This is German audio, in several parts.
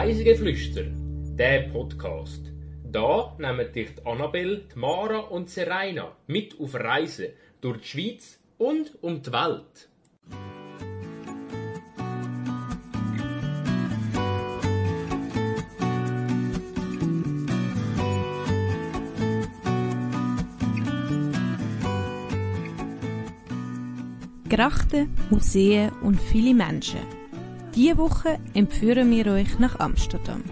Reisegeflüster, der Podcast. Da nehmen dich die Annabelle, Mara und Serena mit auf Reisen durch die Schweiz und um die Welt. Grachten, Museen und viele Menschen. Diese Woche empführen wir euch nach Amsterdam.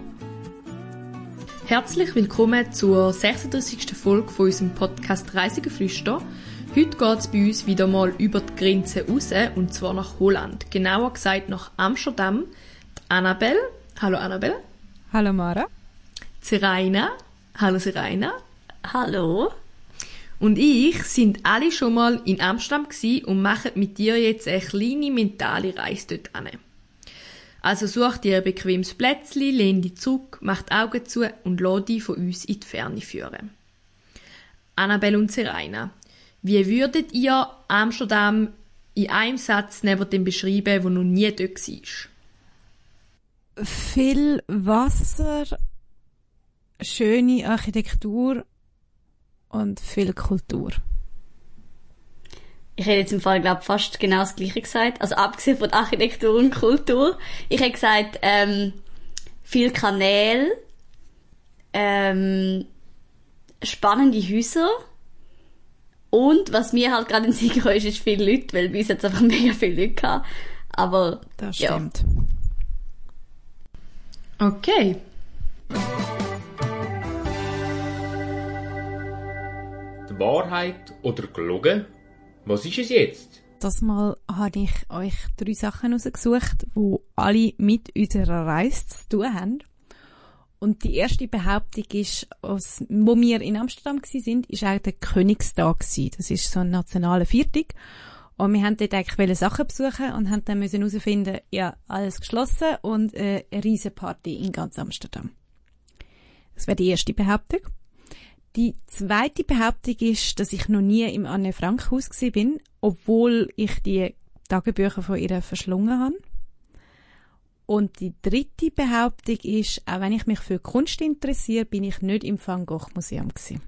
Herzlich willkommen zur 36. Folge von unserem Podcast Reisegeflüster. Heute geht es bei uns wieder mal über die Grenze raus, und zwar nach Holland. Genauer gesagt nach Amsterdam. Die Annabelle. Hallo Annabelle. Hallo Mara. Seraina. Hallo Seraina. Hallo. Und ich sind alle schon mal in Amsterdam und machen mit dir jetzt eine kleine mentale Reise dort an. Also such dir ein bequemes Plätzchen, lehn dich zurück, mach die Augen zu und lass dich von uns in die Ferne führen. Annabelle und Serena, wie würdet ihr Amsterdam in einem Satz neben dem beschreiben, wo noch nie dort war? Viel Wasser, schöne Architektur und viel Kultur. Ich hätte jetzt im Fall, glaube fast genau das Gleiche gesagt. Also abgesehen von Architektur und Kultur. Ich hätte gesagt, ähm, viel Kanäle, ähm, spannende Häuser und was mir halt gerade in Sinn ist, ist viele Leute, weil bei uns jetzt einfach mega viele Leute gehabt. Aber Das stimmt. Okay. Die Wahrheit oder gelogen? Was ist es jetzt? Das Mal habe ich euch drei Sachen rausgesucht, wo alle mit unserer Reise zu tun haben. Und die erste Behauptung ist, aus, wo wir in Amsterdam sind, ist auch der Königstag gsi. Das ist so ein nationaler Viertag. Und wir haben dort eigentlich Sachen besuchen und haben dann müssen herausfinden, ja, alles geschlossen und äh, eine riesen Party in ganz Amsterdam. Das wäre die erste Behauptung. Die zweite Behauptung ist, dass ich noch nie im Anne Frank Haus gsi bin, obwohl ich die Tagebücher von ihr verschlungen habe. Und die dritte Behauptung ist, auch wenn ich mich für Kunst interessiere, bin ich nicht im Van Gogh Museum gsi.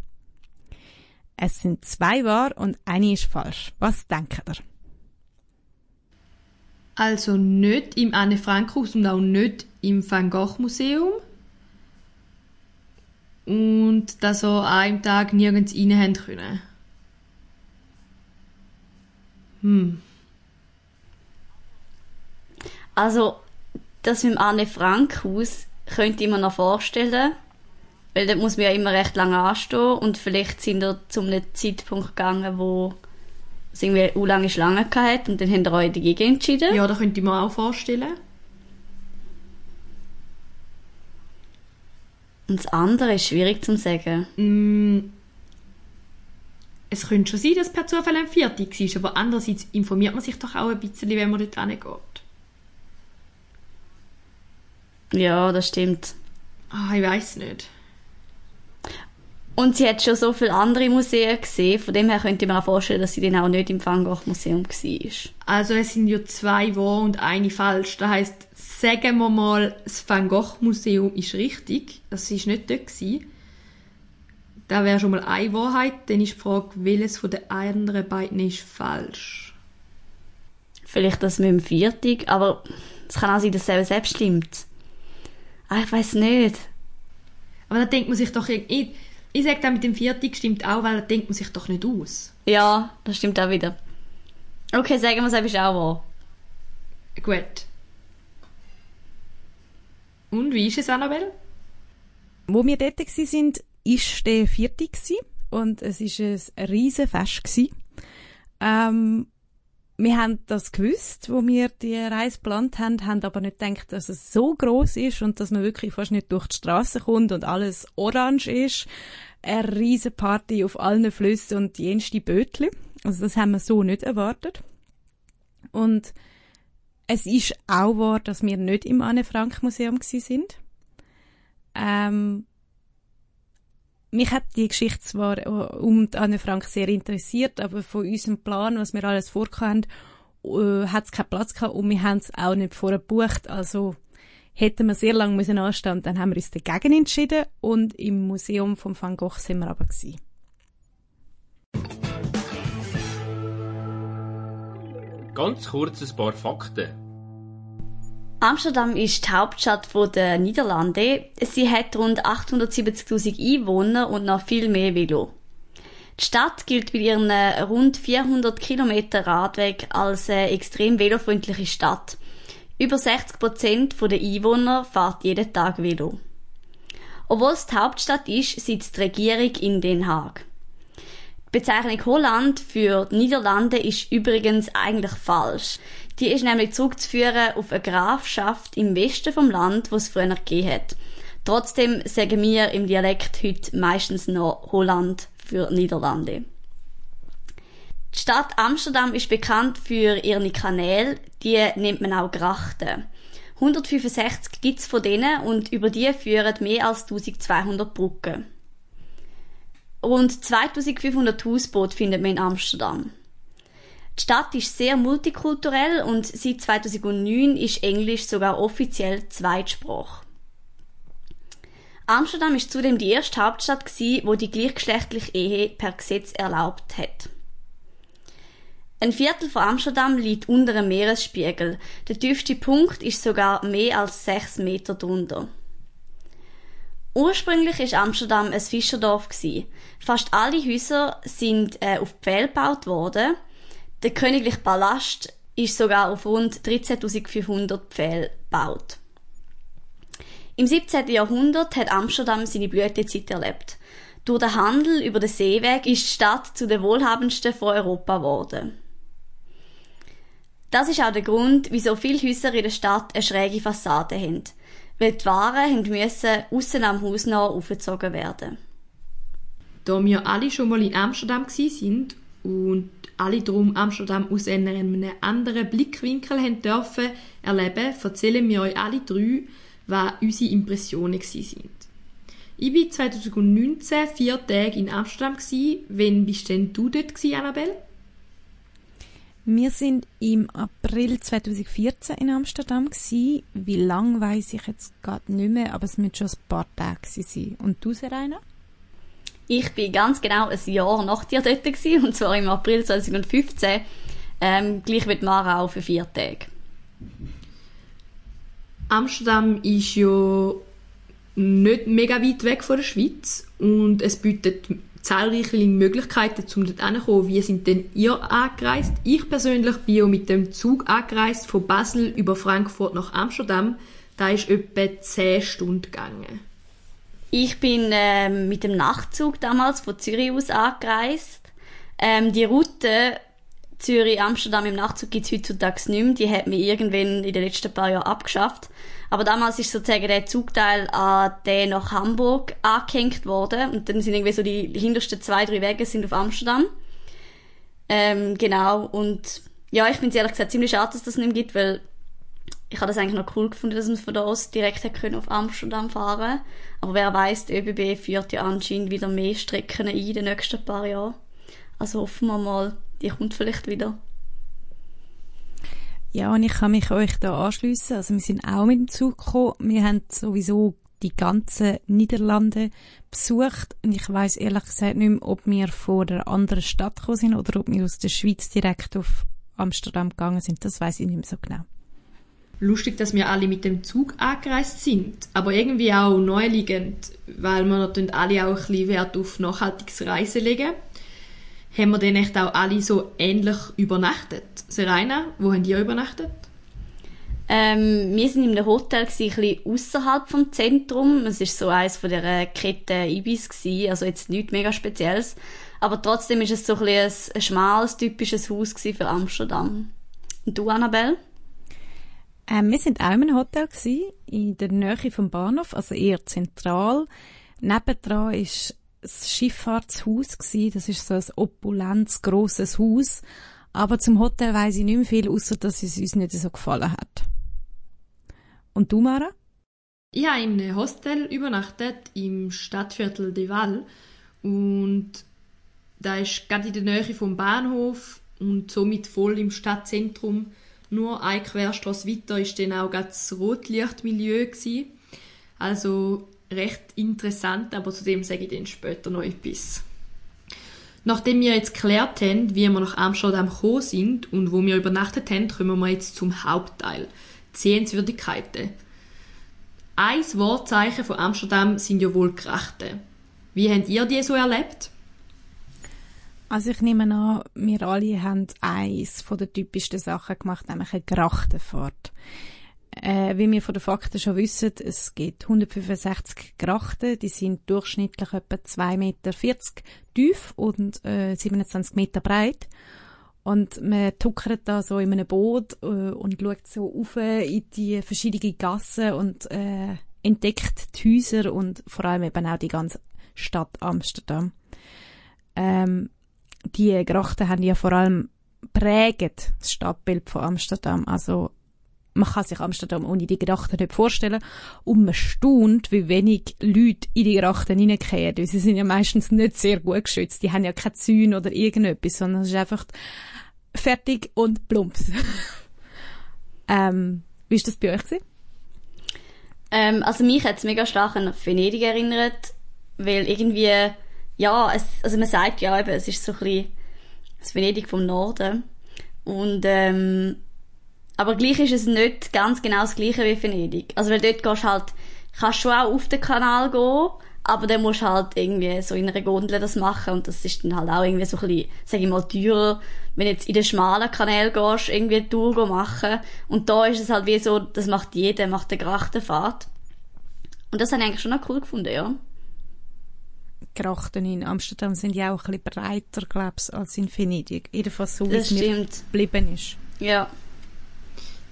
Es sind zwei wahr und eine ist falsch. Was denkt ihr? Also nicht im Anne Frank Haus und auch nicht im Van Gogh Museum. Und dass ihr an einem Tag nirgends rein haben können. Hm. Also, das mit dem Anne Frank Haus könnte ich mir noch vorstellen. Weil dort muss man ja immer recht lange anstehen und vielleicht sind wir zu einem Zeitpunkt gegangen, wo es irgendwie eine lange Schlange hatte und dann haben wir euch dagegen entschieden. Ja, da könnte ich mir auch vorstellen. Und das andere ist schwierig zu sagen. Mm, es könnte schon sein, dass per Zufall ein Viertel war, aber andererseits informiert man sich doch auch ein bisschen, wenn man dort hingeht. Ja, das stimmt. Ah, ich weiß nicht. Und sie hat schon so viele andere Museen gesehen, von dem her könnte ich mir auch vorstellen, dass sie dann auch nicht im Van Gogh Museum war. Also es sind ja zwei wahr und eine falsch. Das heißt, sagen wir mal, das Van Gogh Museum ist richtig. Das ist nicht dort gewesen. Da wäre schon mal eine Wahrheit. Dann ist die Frage, welches von den anderen beiden ist falsch. Vielleicht das mit dem Viertig, aber es kann auch sein, dass es selbst stimmt. Ah, ich weiß nicht. Aber da denkt man sich doch irgendwie... Ich sage da mit dem Viertig stimmt auch, weil da denkt man sich doch nicht aus. Ja, das stimmt auch wieder. Okay, sagen wir es ist auch wahr. Gut. Und wie ist es, Annabelle? Wo wir dort sind, ist der vierte gsi und es ist ein riesen Fest. Ähm, wir haben das gewusst, wo wir die Reise geplant haben, haben aber nicht gedacht, dass es so groß ist und dass man wirklich fast nicht durch die Straße kommt und alles orange ist. Eine riesen Party auf allen Flüssen und jenste Bötli. Also das haben wir so nicht erwartet. Und es ist auch wahr, dass wir nicht im Anne Frank Museum gsi sind. Ähm, mich hat die Geschichte zwar um die Anne Frank sehr interessiert, aber von unserem Plan, was wir alles vorhaben, äh, hat es keinen Platz gehabt und wir haben es auch nicht vorher gebucht. Also hätten wir sehr lange müssen anstehen dann haben wir uns dagegen entschieden und im Museum von Van Gogh sind wir aber gewesen. Ganz kurz ein paar Fakten. Amsterdam ist die Hauptstadt der Niederlande. Sie hat rund 870.000 Einwohner und noch viel mehr Velo. Die Stadt gilt bei ihren rund 400 Kilometer Radweg als eine extrem velofreundliche Stadt. Über 60 Prozent der Einwohner fährt jeden Tag Velo. Obwohl es die Hauptstadt ist, sitzt die Regierung in Den Haag. Die Bezeichnung Holland für die Niederlande ist übrigens eigentlich falsch. Die ist nämlich zurückzuführen auf eine Grafschaft im Westen vom Land, wo es früher gegeben hat. Trotzdem sagen wir im Dialekt heute meistens noch Holland für Niederlande. Die Stadt Amsterdam ist bekannt für ihre Kanäle, die nennt man auch Grachten. 165 gibt's von denen und über die führen mehr als 1200 Brücken. Rund 2500 Hausboote findet man in Amsterdam. Die Stadt ist sehr multikulturell und seit 2009 ist Englisch sogar offiziell Zweitsprache. Amsterdam ist zudem die erste Hauptstadt gewesen, wo die gleichgeschlechtliche Ehe per Gesetz erlaubt hat. Ein Viertel von Amsterdam liegt unter dem Meeresspiegel. Der tiefste Punkt ist sogar mehr als sechs Meter drunter. Ursprünglich ist Amsterdam ein Fischerdorf gewesen. Fast alle Häuser sind äh, auf Pfähl gebaut worden. Der königliche Palast ist sogar auf rund 13.500 Pfähl gebaut. Im 17. Jahrhundert hat Amsterdam seine Blütezeit erlebt. Durch den Handel über den Seeweg ist die Stadt zu den wohlhabendsten von Europa geworden. Das ist auch der Grund, wieso viele Häuser in der Stadt eine schräge Fassade haben weil die Waren müssen aussen am Haus noch aufgezogen werden. Da wir alle schon mal in Amsterdam sind und alle drum Amsterdam aus einem anderen Blickwinkel haben dürfen erleben, erzählen wir euch alle drei, was unsere Impressionen sind. Ich war 2019 vier Tage in Amsterdam. Wann bist denn du dort, Annabelle? Wir sind im April 2014 in Amsterdam. Wie lang weiß ich jetzt gerade nicht mehr, aber es müssen schon ein paar Tage sein. Und du, Serena? Ich bin ganz genau ein Jahr nach dir dort gewesen, und zwar im April 2015, ähm, gleich wie Mara auch für vier Tage. Amsterdam ist ja nicht mega weit weg von der Schweiz und es bietet zahlreiche Möglichkeiten, um dort hinzukommen. Wie sind denn ihr angereist? Ich persönlich bin ja mit dem Zug angereist von Basel über Frankfurt nach Amsterdam. Da ist etwa 10 Stunden gegangen. Ich bin ähm, mit dem Nachtzug damals von Zürich aus angereist. Ähm, die Route Zürich-Amsterdam im Nachtzug gibt es heutzutage nicht mehr. Die hat mir irgendwann in den letzten paar Jahren abgeschafft. Aber damals ist sozusagen der Zugteil an den nach Hamburg angehängt worden. Und dann sind irgendwie so die hintersten zwei, drei Wege sind auf Amsterdam. Ähm, genau. Und ja, ich finde es ehrlich gesagt ziemlich schade, dass das nicht mehr gibt, weil ich habe das eigentlich noch cool gefunden, dass wir von da aus direkt können auf Amsterdam fahren Aber wer weiß, die ÖBB führt ja anscheinend wieder mehr Strecken ein in den nächsten paar Jahren. Also hoffen wir mal, die kommt vielleicht wieder. Ja, und ich kann mich euch da anschliessen. Also wir sind auch mit dem Zug gekommen. Wir haben sowieso die ganzen Niederlande besucht und ich weiß ehrlich gesagt nicht mehr, ob wir von einer anderen Stadt gekommen sind oder ob wir aus der Schweiz direkt auf Amsterdam gegangen sind. Das weiß ich nicht mehr so genau. Lustig, dass wir alle mit dem Zug angereist sind, aber irgendwie auch neuliegend, weil wir natürlich alle auch ein bisschen Wert auf nachhaltiges Reisen legen haben wir dann echt auch alle so ähnlich übernachtet. Serena, wo haben die übernachtet? Ähm, wir sind in einem Hotel, gewesen, ein außerhalb vom Zentrum. Es war so eines von der Kette Ibis, gewesen, also jetzt nichts mega Spezielles. Aber trotzdem ist es so ein, ein schmales, typisches Haus für Amsterdam. Und du, Annabelle? Ähm, wir sind auch einem Hotel, gewesen, in der Nähe vom Bahnhof, also eher zentral. Nebendran ist das Schifffahrtshaus gewesen. Das ist so ein opulentes, grosses Haus. Aber zum Hotel weiss ich nicht mehr viel, außer dass es uns nicht so gefallen hat. Und du, Mara? Ich habe in einem Hostel übernachtet im Stadtviertel de Val und da ist gerade in der Nähe vom Bahnhof und somit voll im Stadtzentrum. Nur eine Querstrasse weiter war dann auch das Rotlichtmilieu. Gewesen. Also recht interessant, aber zu dem sage ich dann später noch etwas. Nachdem wir jetzt geklärt haben, wie wir nach Amsterdam gekommen sind und wo wir übernachtet haben, kommen wir jetzt zum Hauptteil. Sehenswürdigkeiten. Ein Wortzeichen von Amsterdam sind ja wohl Grachten. Wie habt ihr die so erlebt? Also ich nehme an, wir alle haben eins von den typischsten Sachen gemacht, nämlich eine Grachtenfahrt. Äh, wie wir von den Fakten schon wissen, es gibt 165 Grachten, die sind durchschnittlich etwa 2,40 Meter tief und äh, 27 Meter breit. Und man tuckert da so in einem Boot äh, und schaut so auf in die verschiedenen Gassen und äh, entdeckt die Häuser und vor allem eben auch die ganze Stadt Amsterdam. Ähm, die Grachten haben ja vor allem prägt das Stadtbild von Amsterdam. Also man kann sich Amsterdam ohne die Grachten nicht vorstellen. Und man staunt, wie wenig Leute in die Grachten hineinkehren. Sie sind ja meistens nicht sehr gut geschützt. Die haben ja keine Zäune oder irgendetwas, sondern es ist einfach fertig und plumps. ähm, wie ist das bei euch? Ähm, also mich hat es mega stark an Venedig erinnert, weil irgendwie, ja, es, also man sagt ja eben, es ist so ein bisschen das Venedig vom Norden. Und ähm, aber gleich ist es nicht ganz genau das gleiche wie Venedig. Also weil dort gehst halt, kannst schon auch auf den Kanal gehen, aber dann musst du halt irgendwie so in einer Gondel das machen und das ist dann halt auch irgendwie so ein bisschen, sag ich mal, teurer, wenn du jetzt in den schmalen Kanal gehst, irgendwie eine Tour machen und da ist es halt wie so, das macht jeder, macht eine Grachtenfahrt. Und das habe ich eigentlich schon noch cool gefunden, ja. Grachten in Amsterdam sind ja auch ein bisschen breiter, glaube ich, als in Venedig. Jedenfalls so, wie es mir geblieben ist. Ja.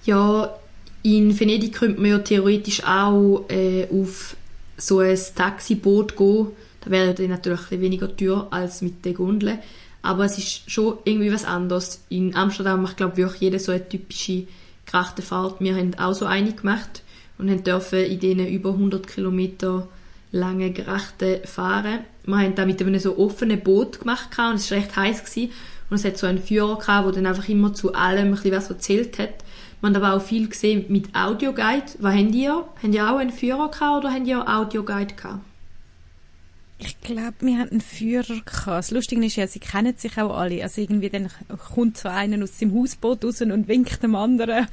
Ja, in Venedig könnte man ja theoretisch auch äh, auf so ein Taxiboot gehen. Da wäre dann natürlich ein bisschen weniger teuer als mit der Gondel. Aber es ist schon irgendwie was anderes. In Amsterdam macht, glaube ich, wirklich jeder so eine typische Grachtenfahrt. Wir haben auch so eine gemacht und haben dürfen in diesen über 100 Kilometer langen Grachten fahren. Wir haben da mit einem so offenen Boot gemacht und es war recht heiß gewesen. Und es hat so einen Führer gehabt, der dann einfach immer zu allem ein bisschen was erzählt hat. Man hat aber auch viel gesehen mit Audioguide. Was habt ihr? Habt ihr auch einen Führer gehabt oder habt ihr auch Audioguide gehabt? Ich glaube, wir hatten einen Führer gehabt. Das Lustige ist ja, sie kennen sich auch alle. Also irgendwie dann kommt so einer aus dem Hausboot raus und winkt dem anderen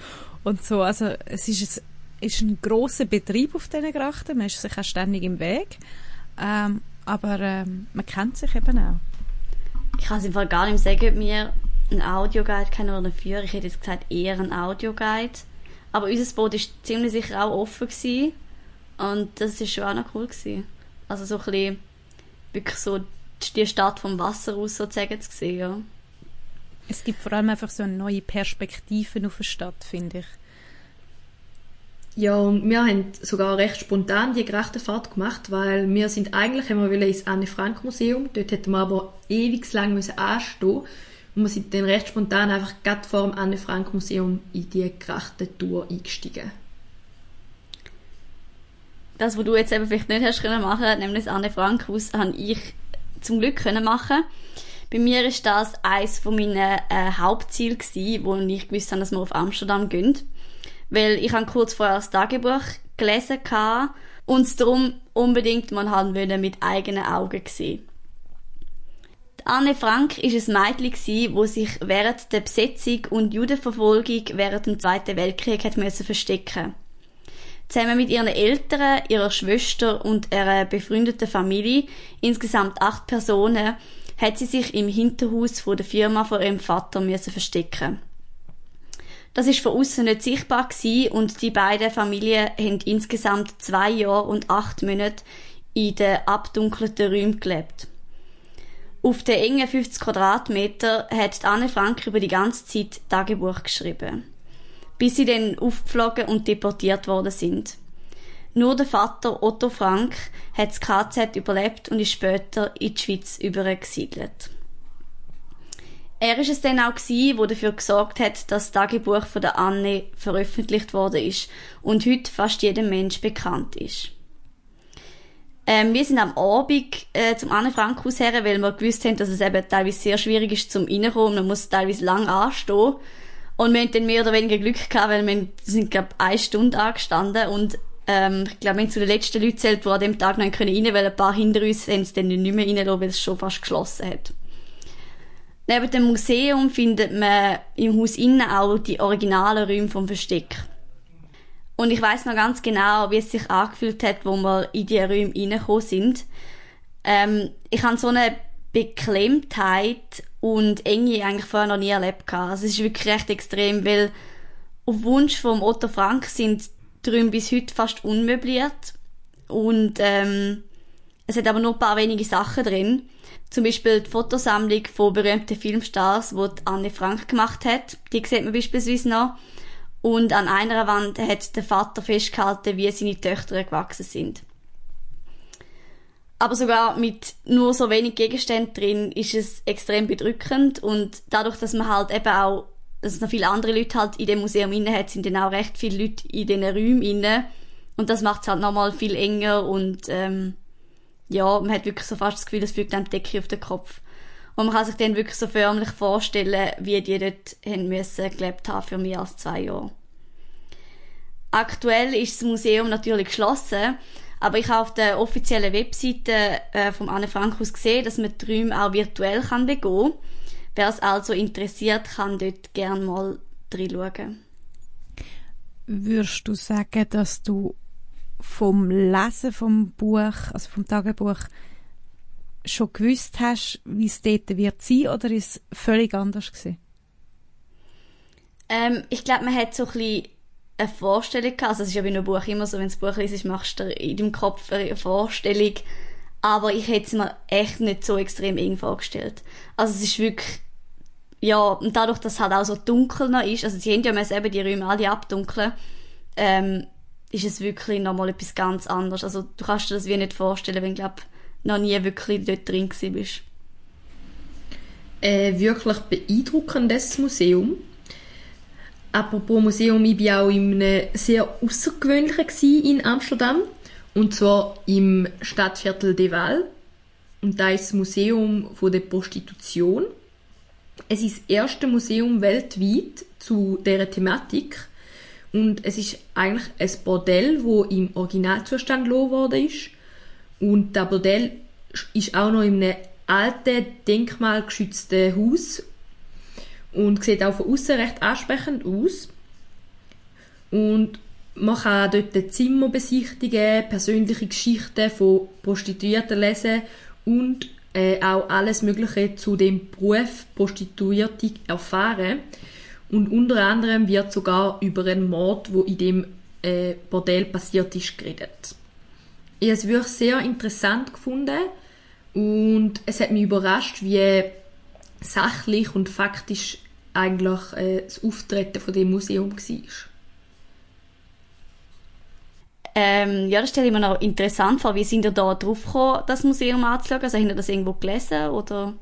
und so. Also es ist ein, ist ein grosser Betrieb auf diesen Grachten. Man ist sich auch ständig im Weg. Ähm, aber ähm, man kennt sich eben auch. Ich kann es im Fall gar nicht sagen, ob wir einen Audioguide kennen oder einen Führer. Ich hätte jetzt gesagt, eher einen Audioguide. Aber unser Boot war ziemlich sicher auch offen. Gewesen. Und das war schon auch noch cool. Gewesen. Also so ein bisschen wirklich so die Stadt vom Wasser aus sozusagen zu sehen, ja. Es gibt vor allem einfach so eine neue Perspektive auf eine Stadt, finde ich. Ja, und wir haben sogar recht spontan die Grachtenfahrt gemacht, weil wir sind eigentlich, wir wollen ins Anne-Frank-Museum, dort hätten wir aber ewig lang müssen anstehen und wir sind dann recht spontan einfach gerade vor dem Anne-Frank-Museum in die Grachtentour eingestiegen. Das, was du jetzt eben vielleicht nicht hast können machen, nämlich das Anne Frank Haus, habe ich zum Glück können machen. Bei mir ist das eines von meinen äh, Hauptzielen gewesen, wo ich gewusst habe, dass wir auf Amsterdam gehen. Weil ich habe kurz vorher das Tagebuch gelesen hatte und es darum unbedingt mal haben wollen mit eigenen Augen sehen. Die Anne Frank ist ein Mädchen gsi, wo sich während der Besetzung und Judenverfolgung während dem Zweiten Weltkrieg hat müssen verstecken. Zusammen mit ihren Eltern, ihrer Schwester und einer befreundeten Familie, insgesamt acht Personen, hat sie sich im Hinterhaus von der Firma von ihrem Vater müssen verstecken. Das ist von außen nicht sichtbar gewesen und die beiden Familien haben insgesamt zwei Jahre und acht Monate in den abdunkelten Räumen gelebt. Auf den engen 50 Quadratmeter hat Anne Frank über die ganze Zeit Tagebuch geschrieben. Bis sie dann aufgeflogen und deportiert worden sind. Nur der Vater Otto Frank hat das KZ überlebt und ist später in die Schweiz übergesiedelt. Er ist es dann auch gewesen, wo dafür gesorgt hat, dass das Tagebuch von der Anne veröffentlicht worden ist und heute fast jedem Mensch bekannt ist. Ähm, wir sind am Abend äh, zum Anne Frank Haus her, weil wir gewusst haben, dass es eben teilweise sehr schwierig ist zum reinkommen. Man muss teilweise lang anstehen. Und wir haben dann mehr oder weniger Glück gehabt, weil wir sind, glaube eine Stunde angestanden und ähm, ich glaube, wir haben zu den letzten Leuten zählt, die an dem Tag noch rein können, weil ein paar hinter uns haben es dann nicht mehr reingelassen, weil es schon fast geschlossen hat. Neben dem Museum findet man im Haus innen auch die originalen Räume vom Versteck. Und ich weiß noch ganz genau, wie es sich angefühlt hat, wo wir in die Räume reingekommen sind. Ähm, ich habe so eine Beklemmtheit und Enge eigentlich vorher noch nie erlebt. Also es ist wirklich recht extrem, weil auf Wunsch von Otto Frank sind die Räume bis heute fast unmöbliert und ähm, es hat aber nur ein paar wenige Sachen drin. Zum Beispiel die Fotosammlung von berühmten Filmstars, die Anne Frank gemacht hat. Die sieht man beispielsweise noch. Und an einer Wand hat der Vater festgehalten, wie seine Töchter gewachsen sind. Aber sogar mit nur so wenig Gegenständen drin ist es extrem bedrückend und dadurch, dass man halt eben auch, dass noch viele andere Leute halt in dem Museum inne hat, sind dann auch recht viele Leute in diesen Räumen inne und das macht es halt nochmal viel enger und ähm, ja, man hat wirklich so fast das Gefühl, es fügt einem die Decke auf den Kopf. Und man kann sich dann wirklich so förmlich vorstellen, wie die dort haben müssen gelebt haben für mehr als zwei Jahre. Aktuell ist das Museum natürlich geschlossen, aber ich habe auf der offiziellen Webseite äh, vom Anne Frank aus gesehen, dass man die Räume auch virtuell kann begehen. Wer es also interessiert, kann dort gerne mal reinschauen. Würdest du sagen, dass du vom Lesen vom Buch, also vom Tagebuch, schon gewusst hast, wie es dort wird sein, oder ist es völlig anders gewesen? Ähm, ich glaube, man hat so ein bisschen eine Vorstellung gehabt. Also es ist ja bei einem Buch immer so, wenn du das Buch liest, machst du in deinem Kopf eine Vorstellung. Aber ich hätte es mir echt nicht so extrem eng vorgestellt. Also es ist wirklich, ja, und dadurch, dass es halt auch so dunkel noch ist, also sie haben ja eben die Räume alle abdunkeln, ähm, ist es wirklich nochmal etwas ganz anderes. Also du kannst dir das wie nicht vorstellen, wenn du noch nie wirklich dort drin bist. Äh, wirklich beeindruckendes Museum. Apropos Museum, ich war auch in einem sehr außergewöhnlichen in Amsterdam. Und zwar im Stadtviertel De Waal. Und da ist das Museum von der Prostitution. Es ist das erste Museum weltweit zu dieser Thematik. Und es ist eigentlich ein Bordell, wo im Originalzustand gelassen worden ist. Und das Bordell ist auch noch in einem alten, denkmalgeschützten Haus und sieht auch von außen recht ansprechend aus. Und man kann dort Zimmer besichtigen, persönliche Geschichten von Prostituierten lesen und äh, auch alles Mögliche zu dem Beruf Prostituierte erfahren. Und unter anderem wird sogar über einen Mord, wo in dem äh, Bordell passiert ist, geredet. Ich habe es wirklich sehr interessant gefunden und es hat mich überrascht, wie sachlich und faktisch eigentlich äh, das Auftreten von dem Museum war. Ähm, ja, das stelle ich mir noch interessant vor. Wie sind ihr da drauf gekommen, das Museum anzuschauen? Also, habt ihr das irgendwo gelesen, oder?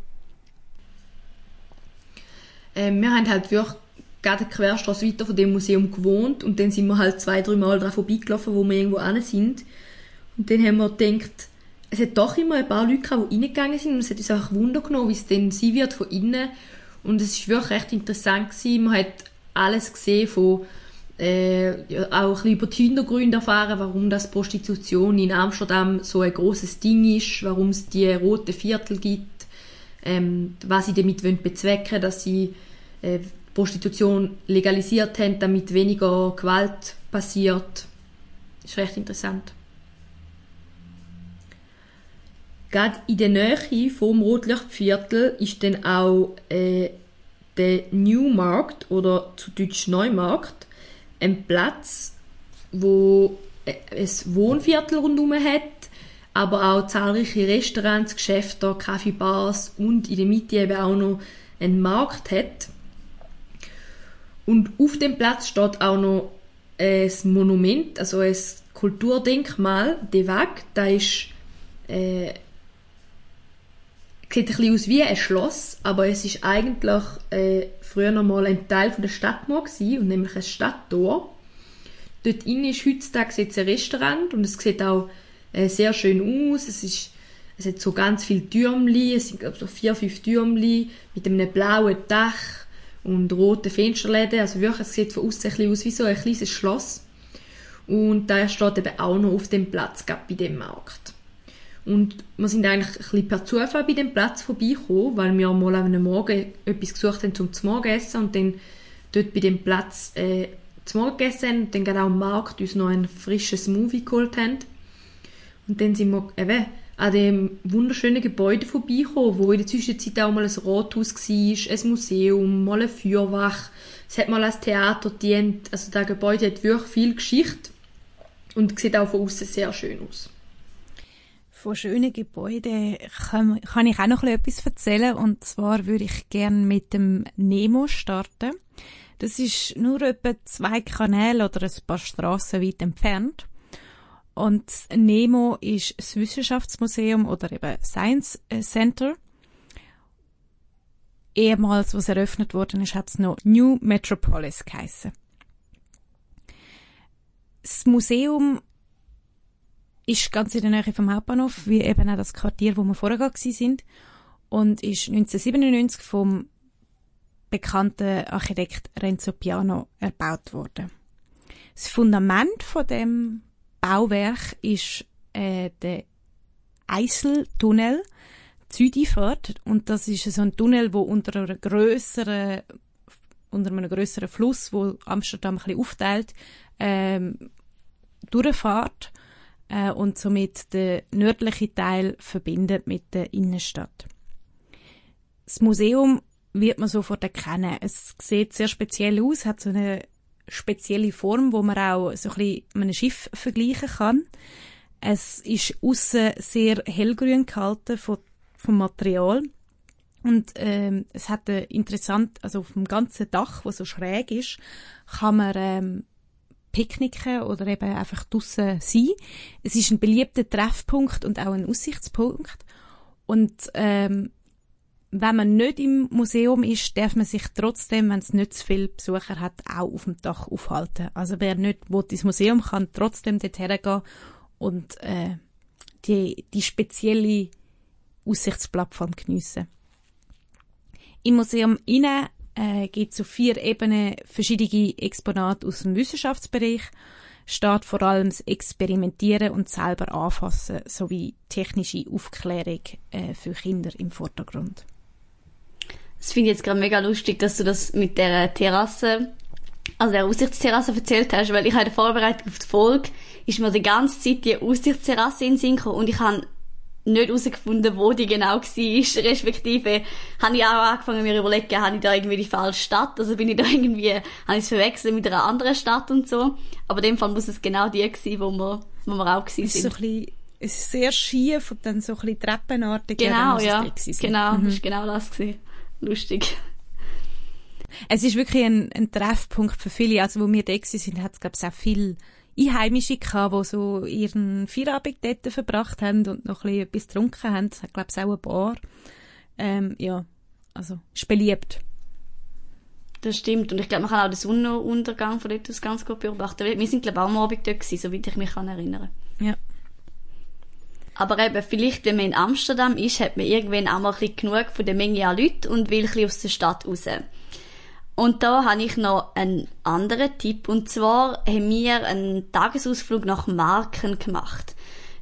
Ähm, wir haben halt wirklich gerade Querstraße weiter von dem Museum gewohnt und dann sind wir halt zwei, drei Mal daran vorbeigelaufen, wo wir irgendwo an sind. Und dann haben wir gedacht, es hat doch immer ein paar Leute gehabt, die reingegangen sind und es hat uns einfach Wunder genommen, wie es dann sein wird von innen. Und es ist wirklich recht interessant gewesen. Man hat alles gesehen von äh, auch ein bisschen über die Hintergründe erfahren, warum das Prostitution in Amsterdam so ein großes Ding ist, warum es die rote Viertel gibt, ähm, was sie damit wollen bezwecken, dass sie äh, Prostitution legalisiert haben, damit weniger Gewalt passiert. Ist recht interessant. Gerade in der Nähe vom Rotlichtviertel ist dann auch äh, der Newmarkt oder zu Deutsch Neumarkt ein Platz, wo äh, ein Wohnviertel rundherum hat, aber auch zahlreiche Restaurants, Geschäfte, Kaffeebars und in der Mitte eben auch noch einen Markt hat. Und auf dem Platz steht auch noch ein Monument, also ein Kulturdenkmal, De Wag. Da ist äh, sieht ein bisschen aus wie ein Schloss, aber es ist eigentlich äh, früher noch mal ein Teil von der Stadtmauer gewesen, und nämlich ein Stadttor. Dort innen ist heutzutage ein Restaurant und es sieht auch äh, sehr schön aus. Es ist es hat so ganz viele Türmli, es sind glaube so vier, fünf Türmli mit einem blauen Dach und rote Fensterläden. Also wirklich, es sieht von außen aus wie so ein kleines Schloss. Und da steht eben auch noch auf dem Platz, bei dem Markt. Und wir sind eigentlich ein bisschen per Zufall bei dem Platz vorbeigekommen, weil wir mal einem Morgen etwas gesucht haben zum Morgenessen und dann dort bei dem Platz äh, zum Morgen gegessen haben und dann gerade auch am Markt uns noch ein frisches Smoothie geholt haben. Und dann sind wir eben an dem wunderschönen Gebäude vorbeigekommen, wo in der Zwischenzeit auch mal ein Rathaus war, ein Museum, mal ein Feuerwach. Es hat mal als Theater dient. Also das Gebäude hat wirklich viel Geschichte und sieht auch von außen sehr schön aus. Von schönen Gebäuden kann, ich auch noch etwas erzählen. Und zwar würde ich gerne mit dem Nemo starten. Das ist nur etwa zwei Kanäle oder ein paar Straßen weit entfernt. Und Nemo ist das Wissenschaftsmuseum oder eben Science Center. Ehemals, was eröffnet worden ist, hat es noch New Metropolis geheissen. Das Museum ist ganz in der Nähe vom Hauptbahnhof, wie eben auch das Quartier, wo wir vorher gewesen sind, und ist 1997 vom bekannten Architekt Renzo Piano erbaut worden. Das Fundament von dem Bauwerk ist äh, der Eiseltunnel Züdifahrt und das ist so ein Tunnel, wo unter einer größeren unter einem größeren Fluss, wo Amsterdam ein bisschen aufteilt, ähm, durchfahrt äh, und somit den nördlichen Teil verbindet mit der Innenstadt. Das Museum wird man sofort erkennen. Es sieht sehr speziell aus, hat so eine spezielle Form, wo man auch so ein bisschen mit einem Schiff vergleichen kann. Es ist außen sehr hellgrün gehalten von, vom Material und ähm, es hat ein interessant, also auf dem ganzen Dach, wo so schräg ist, kann man ähm, picknicken oder eben einfach draussen sein. Es ist ein beliebter Treffpunkt und auch ein Aussichtspunkt und ähm, wenn man nicht im Museum ist, darf man sich trotzdem, wenn es nicht zu viele Besucher hat, auch auf dem Dach aufhalten. Also wer nicht will, ins Museum kann trotzdem dort hergehen und äh, die, die spezielle Aussichtsplattform geniessen. Im Museum innen äh, gibt es auf vier Ebenen verschiedene Exponate aus dem Wissenschaftsbereich, steht vor allem das Experimentieren und selber anfassen sowie technische Aufklärung äh, für Kinder im Vordergrund. Das finde ich jetzt gerade mega lustig, dass du das mit der Terrasse, also der Aussichtsterrasse erzählt hast, weil ich in der Vorbereitung auf die Folge, ist mir die ganze Zeit die Aussichtsterrasse in den Sinn gekommen und ich habe nicht herausgefunden, wo die genau war, respektive habe ich auch angefangen mir überlegen, habe ich da irgendwie die falsche Stadt, also bin ich da irgendwie, habe ich es verwechselt mit einer anderen Stadt und so, aber in dem Fall muss es genau die sein, wo wir, wo wir auch gewesen sind. So ein bisschen, es ist sehr schief und dann so ein bisschen treppenartig. Genau, ja, genau, mhm. ist genau das gewesen lustig. Es ist wirklich ein, ein Treffpunkt für viele. Also, wo wir da sind, hat es, glaube ich, auch viele Einheimische gehabt, die so ihren Feierabend dort verbracht haben und noch ein bisschen etwas getrunken haben. Es hat, glaube ich, auch ein Bar. Ähm, ja, also, ist beliebt. Das stimmt. Und ich glaube, man kann auch den Sonnenuntergang von dort aus ganz gut beobachten. Wir sind, glaube ich, auch am Abend dort gewesen, soweit ich mich kann erinnern Ja. Aber eben, vielleicht, wenn man in Amsterdam ist, hat man irgendwann auch mal ein bisschen genug von der Menge an Leuten und will ein bisschen aus der Stadt raus. Und da habe ich noch einen anderen Tipp. Und zwar haben wir einen Tagesausflug nach Marken gemacht.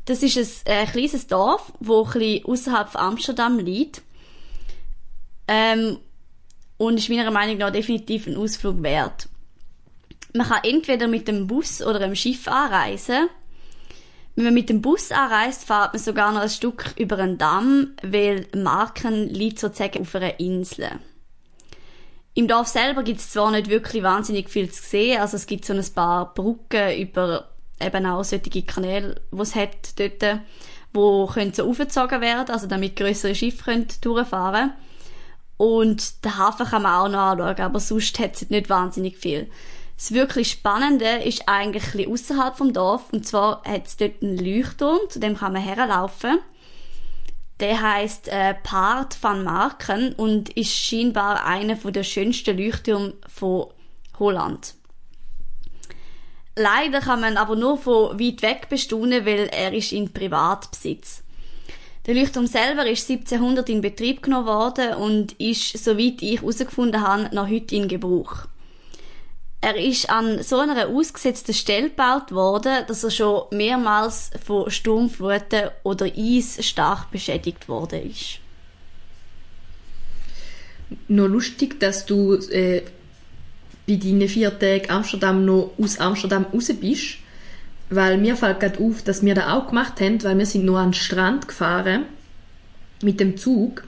Das ist ein, ein kleines Dorf, wo ein bisschen außerhalb von Amsterdam liegt. Ähm, und ist meiner Meinung nach definitiv ein Ausflug wert. Man kann entweder mit dem Bus oder dem Schiff anreisen. Wenn man mit dem Bus anreist, fährt man sogar noch ein Stück über einen Damm, weil Marken liegt sozusagen auf einer Insel. Im Dorf selber gibt es zwar nicht wirklich wahnsinnig viel zu sehen, also es gibt so ein paar Brücken über eben auch solche Kanäle, die es hat dort, wo können so aufgezogen werden, also damit größere Schiffe können durchfahren Und den Hafen kann man auch noch anschauen, aber sonst hat es nicht wahnsinnig viel. Das wirklich Spannende ist eigentlich ein außerhalb vom Dorf. Und zwar hat es dort einen Leuchtturm, zu dem kann man herlaufen. Der heißt äh, Part van Marken und ist scheinbar einer der schönsten Leuchttürme von Holland. Leider kann man aber nur von weit weg bestaunen, weil er ist in Privatbesitz. Der Leuchtturm selber ist 1700 in Betrieb genommen worden und ist, soweit ich herausgefunden habe, noch heute in Gebrauch. Er ist an so einer ausgesetzten Stelle gebaut worden, dass er schon mehrmals von Sturmfluten oder Eis stark beschädigt worden ist. Noch lustig, dass du äh, bei deinen vier Tagen Amsterdam noch aus Amsterdam raus bist, weil mir fällt gerade auf, dass wir das auch gemacht haben, weil wir sind nur an den Strand gefahren mit dem Zug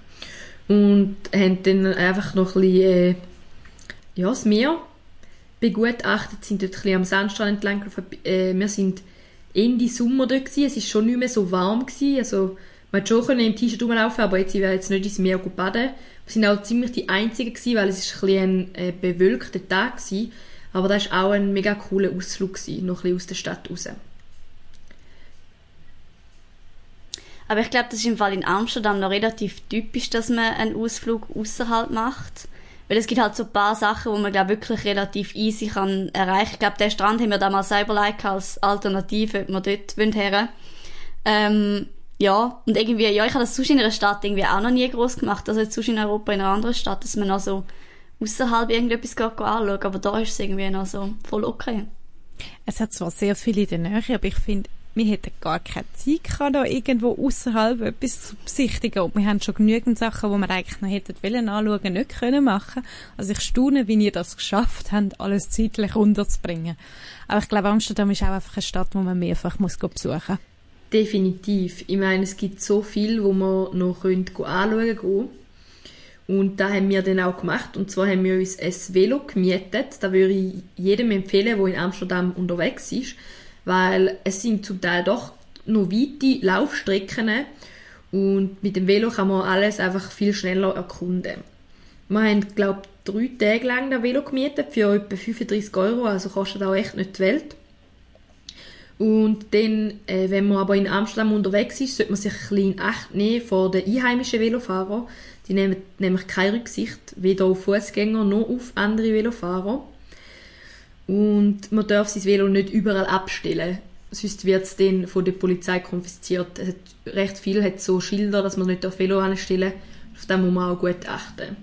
und haben dann einfach noch ein bisschen äh, ja, das Meer begutachtet, sind dort ein am Sandstrand entlang. Äh, wir sind Ende Sommer dort gewesen. es ist schon nicht mehr so warm gewesen, also man hat schon im T-Shirt rumlaufen, aber jetzt, ich werde jetzt nicht ins Meer baden. Wir sind auch ziemlich die Einzigen gewesen, weil es ist ein, ein äh, bewölkter Tag war. Aber das war auch ein mega cooler Ausflug, gewesen, noch ein aus der Stadt raus. Aber ich glaube, das ist im Fall in Amsterdam noch relativ typisch, dass man einen Ausflug außerhalb macht. Weil es gibt halt so ein paar Sachen, wo man glaube wirklich relativ easy kann erreichen. Ich glaube, den Strand haben wir damals selber like als Alternative, ob wir dort her. Ähm, ja, und irgendwie, ja, ich habe das sonst in einer Stadt irgendwie auch noch nie groß gemacht. Also jetzt sonst in Europa in einer anderen Stadt, dass man noch so außerhalb irgendetwas geht anschauen. Aber da ist es irgendwie noch so voll okay. Es hat zwar sehr viel in der Nähe, aber ich finde, wir hätten gar keine Zeit gehabt, da irgendwo außerhalb etwas zu besichtigen. Und wir haben schon genügend Sachen, die wir eigentlich noch hätten wollen anschauen, nicht können machen. Also ich staune, wie ihr das geschafft habt, alles zeitlich unterzubringen. Aber ich glaube, Amsterdam ist auch einfach eine Stadt, wo man mehrfach muss besuchen muss. Definitiv. Ich meine, es gibt so viel, wo man noch anschauen können. Und da haben wir dann auch gemacht. Und zwar haben wir uns ein Velo gemietet. Da würde ich jedem empfehlen, der in Amsterdam unterwegs ist weil es sind zum Teil doch noch weite Laufstrecken und mit dem Velo kann man alles einfach viel schneller erkunden. Wir haben, glaube ich, drei Tage lang das Velo gemietet für etwa 35 Euro, also kostet auch echt nicht die Welt. Und dann, äh, wenn man aber in Amsterdam unterwegs ist, sollte man sich ein bisschen in Acht nehmen vor den einheimischen Velofahrern. Die nehmen nämlich keine Rücksicht, weder auf Fußgänger noch auf andere Velofahrer. Und man darf sein Velo nicht überall abstellen. Sonst wird es dann von der Polizei konfisziert. Es hat recht viel hat so Schilder, dass man nicht auf Velo anstellen darf. Auf das muss man auch gut achten.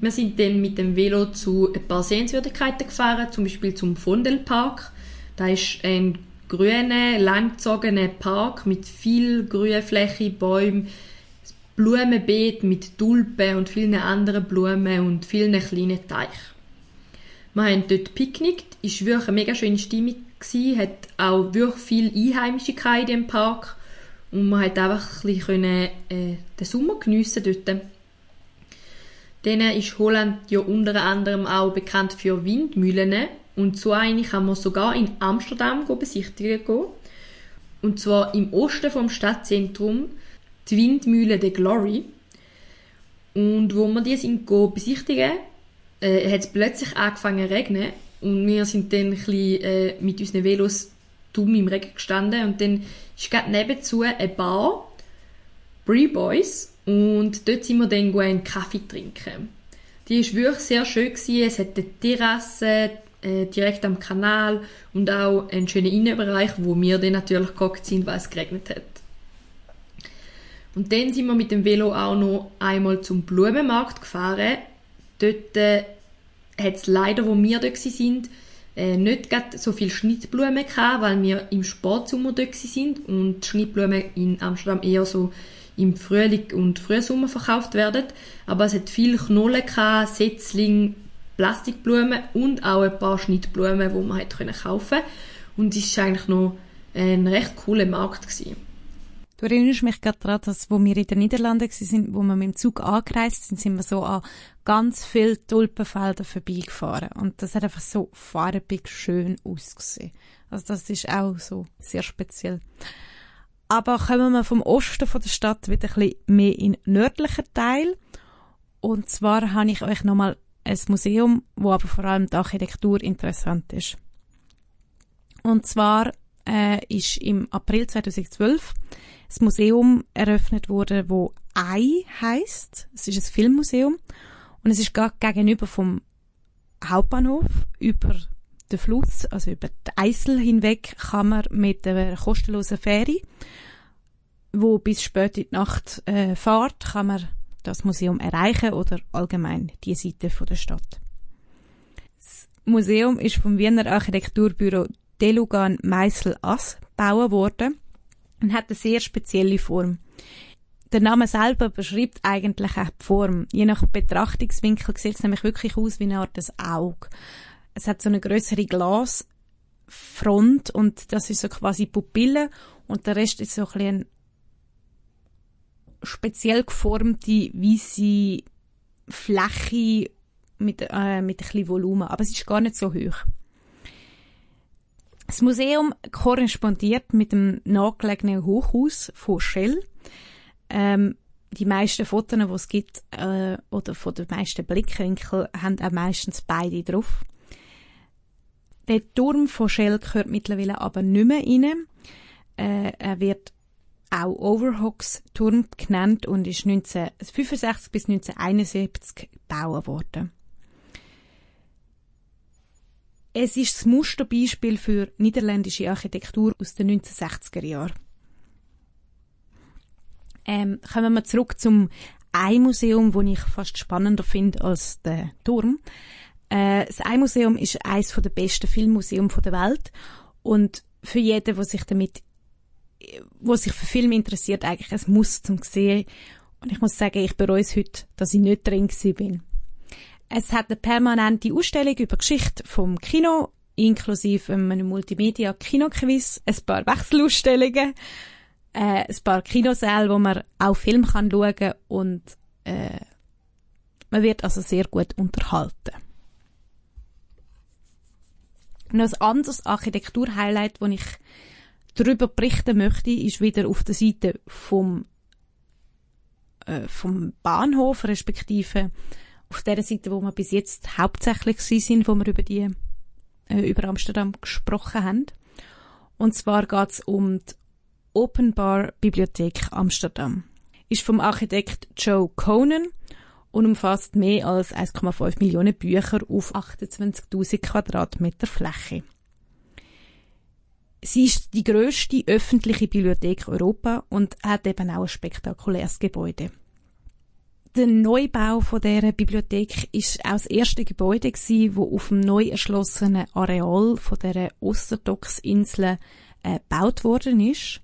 Wir sind dann mit dem Velo zu ein paar Sehenswürdigkeiten gefahren, zum Beispiel zum Vondelpark. Da ist ein grüner, langgezogener Park mit viel Grünfläche, Bäumen, Blumenbeet mit Tulpen und vielen anderen Blumen und vielen kleinen Teichen. Wir haben dort picknickt, es war wirklich eine mega schöne Stimmung, gewesen, hat auch wirklich viel Einheimische in dem Park und man hat einfach ein bisschen äh, den Sommer geniessen dort. Dann ist Holland ja unter anderem auch bekannt für Windmühlen und so eine kann man sogar in Amsterdam besichtigen gehen. Und zwar im Osten vom Stadtzentrum die Windmühle The Glory. Und wo man die sind besichtigen, äh, hat es plötzlich angefangen zu regnen und wir sind dann ein bisschen, äh, mit unseren Velos dumm im Regen gestanden und dann ist gerade nebenzu eine Bar, Bree Boys, und dort sind wir dann einen Kaffee trinken. Die war wirklich sehr schön gewesen. Es hat eine Terrasse äh, direkt am Kanal und auch einen schönen Innenbereich, wo wir dann natürlich geguckt sind, weil es geregnet hat. Und dann sind wir mit dem Velo auch noch einmal zum Blumenmarkt gefahren Dort äh, hat es leider, wo wir dort sind, äh, nicht so viel Schnittblumen gehabt, weil wir im Sportsommer dort sind und Schnittblumen in Amsterdam eher so im Frühling und Frühsommer verkauft werden. Aber es hat viel Knollen gehabt, Setzling, Plastikblumen und auch ein paar Schnittblumen, die man kaufen konnte. Und es war eigentlich noch ein recht cooler Markt. Gewesen. Du erinnerst mich gerade daran, dass, wo wir in den Niederlanden sind, wo wir mit dem Zug angereist sind, sind wir so an ganz vielen Tulpenfeldern vorbeigefahren. Und das hat einfach so farbig schön ausgesehen. Also das ist auch so sehr speziell. Aber kommen wir vom Osten von der Stadt wieder ein bisschen mehr in den nördlichen Teil. Und zwar habe ich euch nochmal ein Museum, wo aber vor allem die Architektur interessant ist. Und zwar äh, ist im April 2012 das Museum eröffnet wurde, wo Ei heißt. Es ist ein Filmmuseum und es ist gerade gegenüber vom Hauptbahnhof über den Fluss, also über die Eisel hinweg, kann man mit der kostenlosen Fähre wo bis spät in die Nacht äh, fährt, kann man das Museum erreichen oder allgemein die Seite von der Stadt. Das Museum ist vom Wiener Architekturbüro Delugan Meissel Ass gebaut worden und hat eine sehr spezielle Form. Der Name selber beschreibt eigentlich auch die Form. Je nach Betrachtungswinkel sieht es nämlich wirklich aus wie eine Art des Auge. Es hat so eine größere Glasfront und das ist so quasi Pupille und der Rest ist so ein bisschen speziell geformte weiße Fläche mit, äh, mit ein bisschen Volumen, aber es ist gar nicht so hoch. Das Museum korrespondiert mit dem nahegelegenen Hochhaus von Shell. Ähm, die meisten Fotos, die es gibt, äh, oder von den meisten Blickwinkeln, haben auch meistens beide drauf. Der Turm von Shell gehört mittlerweile aber nicht mehr rein. Äh, er wird auch Overhocks Turm genannt und ist 1965 bis 1971 gebaut worden. Es ist das Musterbeispiel für niederländische Architektur aus den 1960er Jahren. Ähm, kommen wir zurück zum Ei-Museum, das ich fast spannender finde als der Turm. Äh, das Ei-Museum ist eines der besten Filmmuseum der Welt und für jeden, der sich damit, wo sich für Film interessiert, eigentlich ein Muss zum sehen. Und ich muss sagen, ich bereue es heute, dass ich nicht drin bin. Es hat eine permanente Ausstellung über Geschichte vom Kino, inklusive einem Multimedia-Kinoquiz, ein paar Wechselausstellungen, äh, ein paar Kinosäle, wo man auch Film kann schauen und äh, man wird also sehr gut unterhalten. Noch ein anderes Architektur-Highlight, das ich darüber berichten möchte, ist wieder auf der Seite vom, äh, vom Bahnhof, respektive auf der Seite, wo wir bis jetzt hauptsächlich sind, wo wir über die äh, über Amsterdam gesprochen haben. Und zwar geht es um die Open Bar Bibliothek Amsterdam. Ist vom Architekt Joe Conan und umfasst mehr als 1,5 Millionen Bücher auf 28.000 Quadratmeter Fläche. Sie ist die größte öffentliche Bibliothek Europa und hat eben auch ein spektakuläres Gebäude der Neubau von der Bibliothek ist auch das erste Gebäude gewesen, wo auf dem neu erschlossenen Areal von der Osterdox-Insel äh, gebaut worden ist.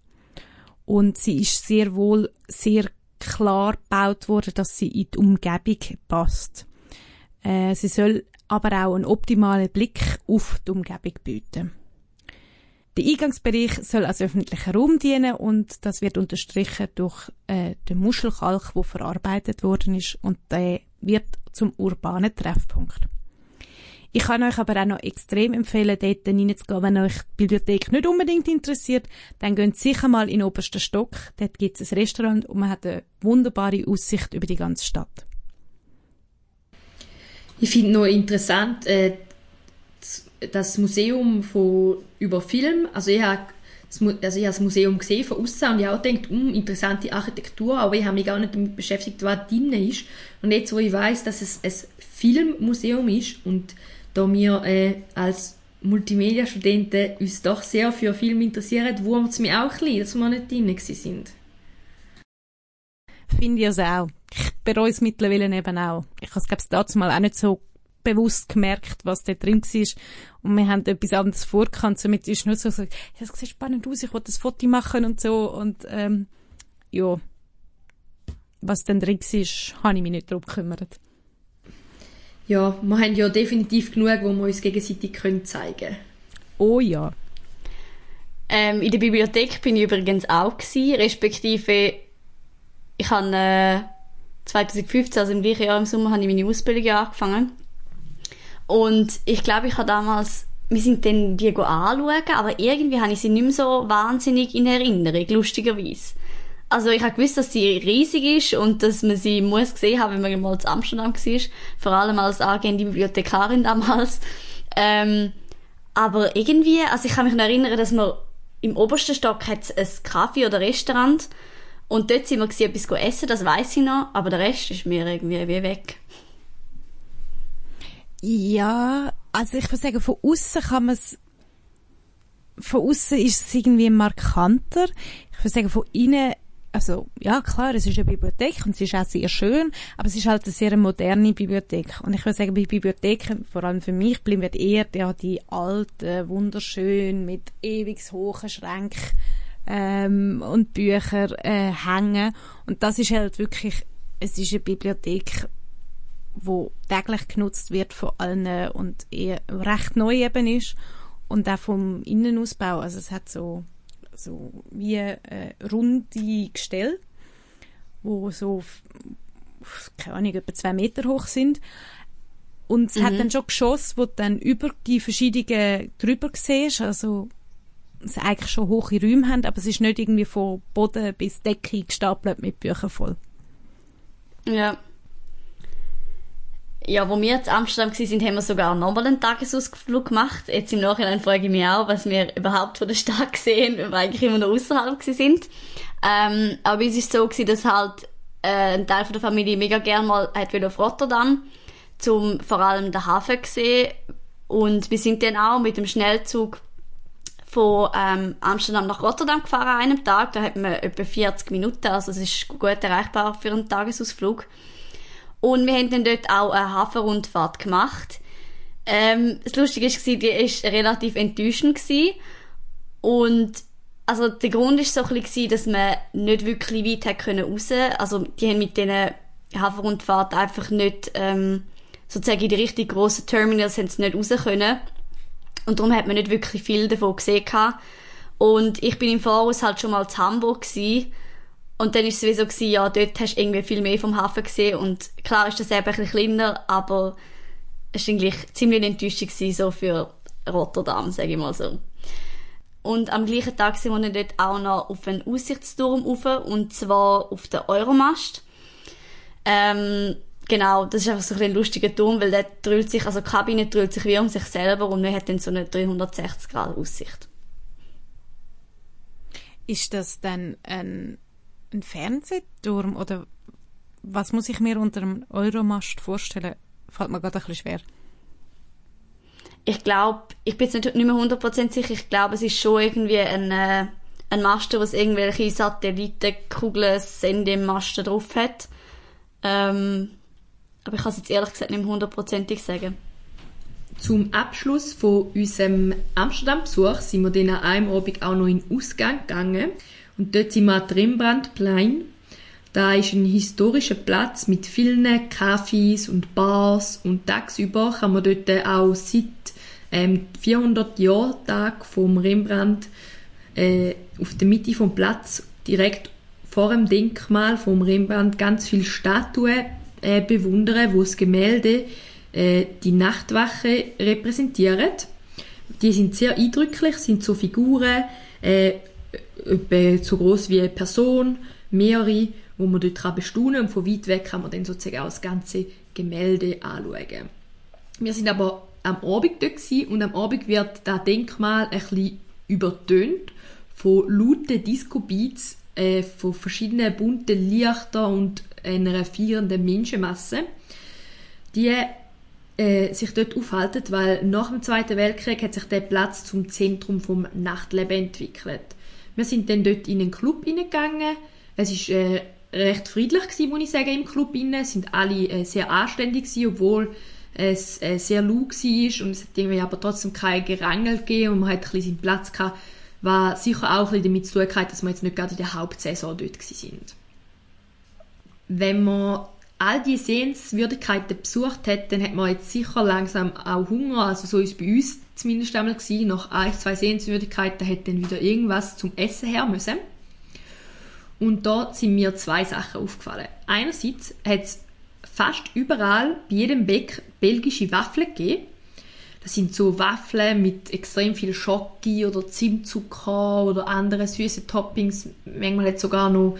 Und sie ist sehr wohl sehr klar gebaut worden, dass sie in die Umgebung passt. Äh, sie soll aber auch einen optimalen Blick auf die Umgebung bieten. Der Eingangsbereich soll als öffentlicher Raum dienen und das wird unterstrichen durch äh, den Muschelkalk, wo verarbeitet worden ist und der wird zum urbanen Treffpunkt. Ich kann euch aber auch noch extrem empfehlen, dort hineinzugehen, wenn euch die Bibliothek nicht unbedingt interessiert, dann geht sicher mal in den obersten Stock. Dort gibt es ein Restaurant und man hat eine wunderbare Aussicht über die ganze Stadt. Ich finde noch interessant, äh, das Museum von, über Film, also ich habe also ich das Museum gesehen von außen und ich auch gedacht, um, hm, interessante Architektur, aber ich habe mich gar nicht damit beschäftigt, was drin ist. Und jetzt, wo ich weiß, dass es ein Filmmuseum ist und da wir äh, als Multimedia-Studenten uns doch sehr für Film interessieren, wurmt es mich auch ein bisschen, dass wir nicht drin sind. Finde ich es auch. Ich bereue es mittlerweile eben auch. Ich habe es, glaube ich, mal auch nicht so bewusst gemerkt, was da drin war. Und wir haben etwas anderes vorgekannt. Somit ist nur so, so das sieht spannend aus, ich wollte ein Foto machen und so. Und, ähm, ja. Was dann drin war, habe ich mich nicht darum gekümmert. Ja, wir haben ja definitiv genug, wo wir uns gegenseitig können zeigen können. Oh ja. Ähm, in der Bibliothek bin ich übrigens auch gewesen, respektive ich habe äh, 2015, also im gleichen Jahr im Sommer, habe ich meine Ausbildung angefangen und ich glaube, ich habe damals, wir sind dann die anschauen, aber irgendwie habe ich sie nicht mehr so wahnsinnig in Erinnerung, lustigerweise. Also ich habe gewusst, dass sie riesig ist und dass man sie muss gesehen haben, wenn man mal zu Amsterdam war. Vor allem als angehende Bibliothekarin damals. Ähm, aber irgendwie, also ich kann mich noch erinnern, dass man im obersten Stock hat ein Kaffee oder Restaurant und dort sind wir etwas essen, das weiß ich noch, aber der Rest ist mir irgendwie wie weg. Ja, also ich würde sagen, von außen kann man es, von außen ist es irgendwie markanter. Ich würde sagen, von innen also ja klar, es ist eine Bibliothek und sie ist auch sehr schön, aber es ist halt eine sehr moderne Bibliothek. Und ich würde sagen, bei Bibliotheken, vor allem für mich, bleiben eher ja, die alten, wunderschön, mit ewig hohen Schränken ähm, und Bücher äh, hängen. Und das ist halt wirklich, es ist eine Bibliothek, wo täglich genutzt wird von allen und eher recht neu eben ist und auch vom Innenausbau. Also es hat so so wie äh, runde Gestelle, wo so keine Ahnung, etwa zwei Meter hoch sind. Und es mhm. hat dann schon Geschosse, wo du dann über die verschiedenen drüber siehst, also es eigentlich schon hohe Räume haben, aber es ist nicht irgendwie von Boden bis Decke gestapelt mit Büchern voll. Ja ja, wo wir in Amsterdam waren, haben wir sogar nochmal einen Tagesausflug gemacht. Jetzt im Nachhinein frage ich mich auch, was wir überhaupt von der Stadt gesehen, weil wir eigentlich immer noch außerhalb sind. Ähm, aber es ist so gewesen, dass halt äh, ein Teil von der Familie mega gerne mal hat auf Rotterdam, zum vor allem den Hafen gesehen. Und wir sind dann auch mit dem Schnellzug von ähm, Amsterdam nach Rotterdam gefahren an einem Tag. Da hat man etwa 40 Minuten, also es ist gut erreichbar für einen Tagesausflug. Und wir haben dann dort auch eine Hafenrundfahrt gemacht. Ähm, das Lustige war, die war relativ enttäuschend. Gewesen. Und also der Grund war so ein bisschen, dass man nicht wirklich weit hat raus. Also die haben mit diesen Hafenrundfahrten einfach nicht ähm, sozusagen in die richtig grossen Terminals haben sie nicht raus können. Und darum hat man nicht wirklich viel davon gesehen. Und ich bin im Voraus halt schon mal zu Hamburg gewesen und dann ist es wie so gewesen, ja, dort hast du irgendwie viel mehr vom Hafen gesehen und klar ist das eben ein bisschen kleiner, aber es war eigentlich ziemlich enttäuschend gewesen, so für Rotterdam, sage ich mal so. Und am gleichen Tag sind wir dort auch noch auf einen Aussichtsturm rauf, und zwar auf den Euromast. Ähm, genau, das ist einfach so ein, ein lustiger Turm, weil der drüllt sich, also die Kabine drüllt sich wie um sich selber und man hat dann so eine 360 Grad Aussicht. Ist das dann ein ein Fernsehturm oder was muss ich mir unter einem Euromast vorstellen? Fällt mir gerade ein bisschen schwer. Ich glaube, ich bin jetzt nicht, mehr 100% sicher, ich glaube, es ist schon irgendwie ein, äh, ein Master, was irgendwelche Satellitenkugeln, Sendemasten drauf hat. Ähm, aber ich kann es jetzt ehrlich gesagt nicht mehr hundertprozentig sagen. Zum Abschluss von unserem Amsterdam-Besuch sind wir dann an einem Abend auch noch in den Ausgang gegangen. Und dort sind wir an Rembrandtplein. Da ist ein historischer Platz mit vielen Cafés und Bars und tagsüber kann man dort auch seit ähm, 400 Jahren Tag vom Rembrandt äh, auf der Mitte vom Platz direkt vor dem Denkmal vom Rembrandt ganz viele Statuen äh, bewundern, wo das Gemälde äh, die Nachtwache repräsentieren. Die sind sehr eindrücklich, sind so Figuren, äh, etwa so groß wie eine Person, mehrere, wo man dort bestaunen und von weit weg kann man dann sozusagen auch das ganze Gemälde anschauen. Wir sind aber am Abend dort und am Abend wird das Denkmal ein bisschen übertönt von lauten Disco-Beats, äh, von verschiedenen bunten Lichtern und einer feiernden Menschenmasse, die äh, sich dort aufhalten, weil nach dem Zweiten Weltkrieg hat sich der Platz zum Zentrum vom Nachtleben entwickelt. Wir sind dann dort in einen Club hineingegangen. Es ist äh, recht friedlich gewesen, muss ich sagen, im Club. Es sind alle äh, sehr anständig gewesen, obwohl es äh, sehr laut war und es hat irgendwie aber trotzdem kein Gerangel gegeben und man hat ein bisschen seinen Platz gehabt, war sicher auch ein bisschen damit zu tun gehabt, dass wir jetzt nicht gerade in der Hauptsaison dort sind. Wenn man all die Sehenswürdigkeiten besucht hat, dann hat man jetzt sicher langsam auch Hunger, also so ist es bei uns zumindest einmal gewesen. Nach ein, zwei Sehenswürdigkeiten hätte dann wieder irgendwas zum Essen her müssen. Und da sind mir zwei Sachen aufgefallen. Einerseits hat es fast überall bei jedem Bäck belgische Waffeln gegeben. Das sind so Waffeln mit extrem viel Schoki oder Zimtzucker oder anderen süßen Toppings. Manchmal hat sogar noch,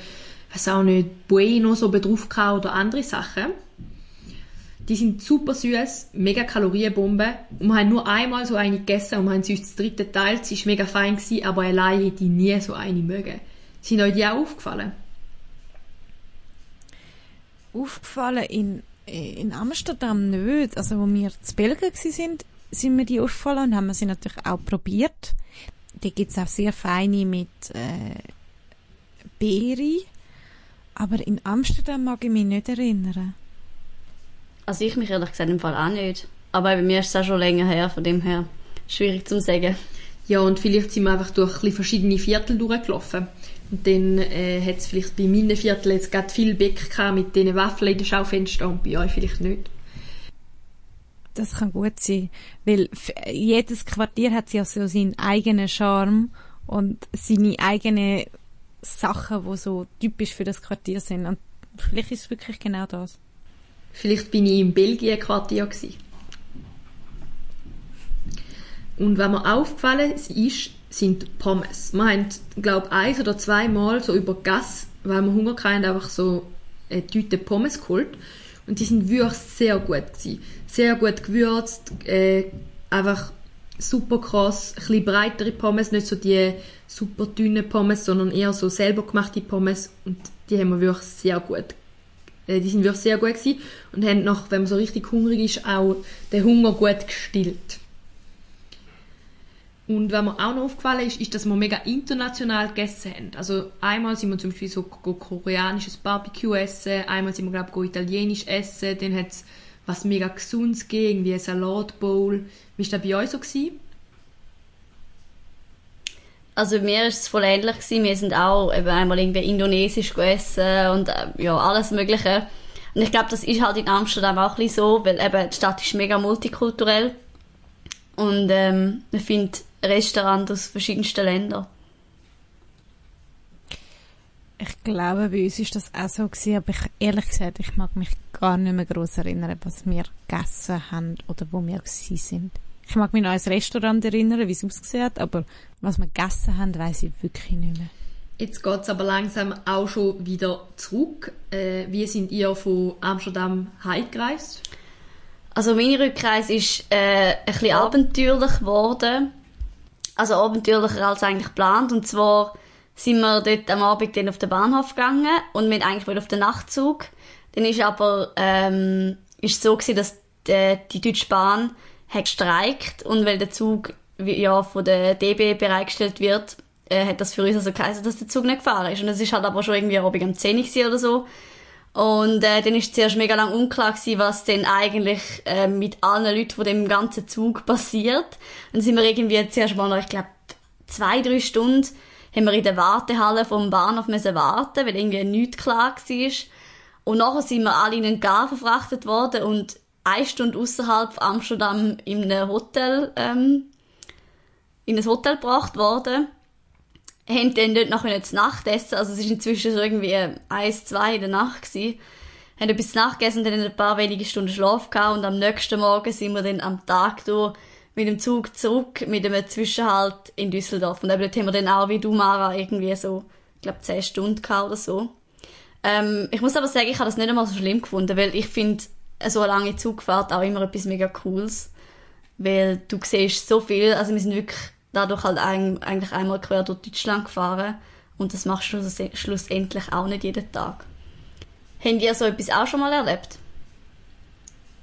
weiß auch nicht, Bueno so drauf oder andere Sachen. Die sind super süß, mega Kalorienbombe. Und wir haben nur einmal so eine gegessen und haben sie uns das dritte Teil. Sie war mega fein, gewesen, aber allein hätte ich nie so eine mögen. Sind euch die auch aufgefallen? Aufgefallen in, in Amsterdam nicht. Also, wo wir zu Belgien waren, sind mir die aufgefallen und haben sie natürlich auch probiert. Da es auch sehr feine mit äh, Beere Aber in Amsterdam mag ich mich nicht erinnern. Also ich mich ehrlich gesagt im Fall auch nicht. Aber bei mir ist es auch schon länger her, von dem her schwierig zu sagen. Ja, und vielleicht sind wir einfach durch ein verschiedene Viertel durchgelaufen. Und dann äh, hat es vielleicht bei meinen Vierteln jetzt gerade viel Bäck gehabt mit diesen Waffeln in den Schaufenstern und bei euch vielleicht nicht. Das kann gut sein, weil jedes Quartier hat ja so seinen eigenen Charme und seine eigenen Sachen, die so typisch für das Quartier sind. Und vielleicht ist es wirklich genau das. Vielleicht bin ich in Belgien Quartier gsi. Und was mir aufgefallen ist, sind Pommes. Wir haben, glaube eins oder zweimal so über Gas, weil wir Hunger hatten, einfach so eine Tüte Pommes geholt. Und die sind wirklich sehr gut gewesen. Sehr gut gewürzt, äh, einfach super krass, ein bisschen breitere Pommes, nicht so die super dünnen Pommes, sondern eher so selber gemachte Pommes. Und die haben wir wirklich sehr gut äh, die sind wirklich sehr gut gewesen und haben noch, wenn man so richtig hungrig ist, auch den Hunger gut gestillt. Und was mir auch noch aufgefallen ist, ist, dass wir mega international gegessen haben. Also einmal sind wir zum Beispiel so koreanisches Barbecue essen, einmal sind wir glaube ich italienisch essen, dann hat es was mega gesundes gegeben, wie ein Salatbowl. Wie war das bei euch so? Gewesen? Also bei mir ist es voll ähnlich gewesen. Wir sind auch eben einmal irgendwie indonesisch gegessen und äh, ja, alles mögliche. Und ich glaube, das ist halt in Amsterdam auch ein so, weil eben die Stadt ist mega multikulturell. Und ähm, man findet Restaurants aus verschiedensten Ländern. Ich glaube, bei uns ist das auch so gewesen, aber ich, ehrlich gesagt, ich mag mich gar nicht mehr groß erinnern, was wir gegessen haben oder wo wir sind. Ich mag mich noch an ein Restaurant erinnern, wie es ausgesehen hat, aber was wir gegessen haben, weiß ich wirklich nicht mehr. Jetzt geht es aber langsam auch schon wieder zurück. Äh, wie sind ihr von Amsterdam heimgereist? Also meine Rückreise ist äh, ein bisschen abenteuerlich geworden. Also abenteuerlicher als eigentlich geplant. Und zwar sind wir dort am Abend dann auf den Bahnhof gegangen und wir eigentlich auf den Nachtzug. Dann ist aber ähm, ist so gewesen, dass die, die Deutsche Bahn hat gestreikt und weil der Zug wie- ja von der DB bereitgestellt wird, äh, hat das für uns also geheißen, dass der Zug nicht gefahren ist. Und es ist halt aber schon irgendwie Abend um 10 Uhr oder so. Und äh, dann ist zuerst mega lang unklar gewesen, was denn eigentlich äh, mit allen Leuten von dem ganzen Zug passiert. Dann sind wir irgendwie zuerst mal noch, ich glaube, zwei, drei Stunden haben wir in der Wartehalle vom Bahnhof müssen warten, weil irgendwie nichts klar war. Und nachher sind wir alle in einen Gar verfrachtet worden und eine Stunde außerhalb von Amsterdam in einem Hotel, ähm, in ein Hotel gebracht worden haben dann dort noch zu Nacht essen. Also es ist inzwischen so irgendwie eins, zwei in der Nacht gewesen. Haben etwas zu Nacht gegessen und dann ein paar wenige Stunden Schlaf gehabt und am nächsten Morgen sind wir dann am Tag durch mit dem Zug zurück, mit einem Zwischenhalt in Düsseldorf. Und eben dort haben wir dann auch, wie du, Mara, irgendwie so, ich glaube, zehn Stunden gehabt oder so. Ähm, ich muss aber sagen, ich habe das nicht einmal so schlimm gefunden, weil ich finde so eine lange Zugfahrt auch immer etwas mega Cooles. Weil du siehst so viel, also wir sind wirklich dadurch halt ein, eigentlich einmal quer durch Deutschland gefahren und das machst du schluss- schlussendlich auch nicht jeden Tag. Habt ihr so etwas auch schon mal erlebt?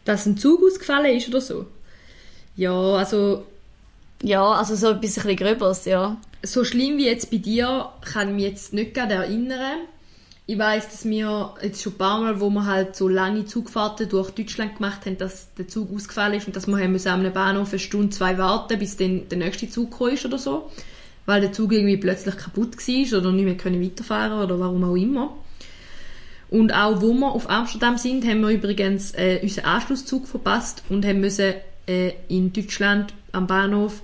Dass ein Zug ausgefallen ist oder so? Ja, also Ja, also so etwas ein bisschen Gröberes, ja. so schlimm wie jetzt bei dir kann ich mich jetzt nicht gerade erinnern. Ich weiß, dass wir jetzt schon ein paar Mal, wo wir halt so lange Zugfahrten durch Deutschland gemacht haben, dass der Zug ausgefallen ist und dass wir haben müssen einem Bahnhof eine Stunde, zwei warten, bis dann der nächste Zug ist oder so. Weil der Zug irgendwie plötzlich kaputt war oder nicht mehr können weiterfahren oder warum auch immer. Und auch wo wir auf Amsterdam sind, haben wir übrigens äh, unseren Anschlusszug verpasst und haben müssen äh, in Deutschland am Bahnhof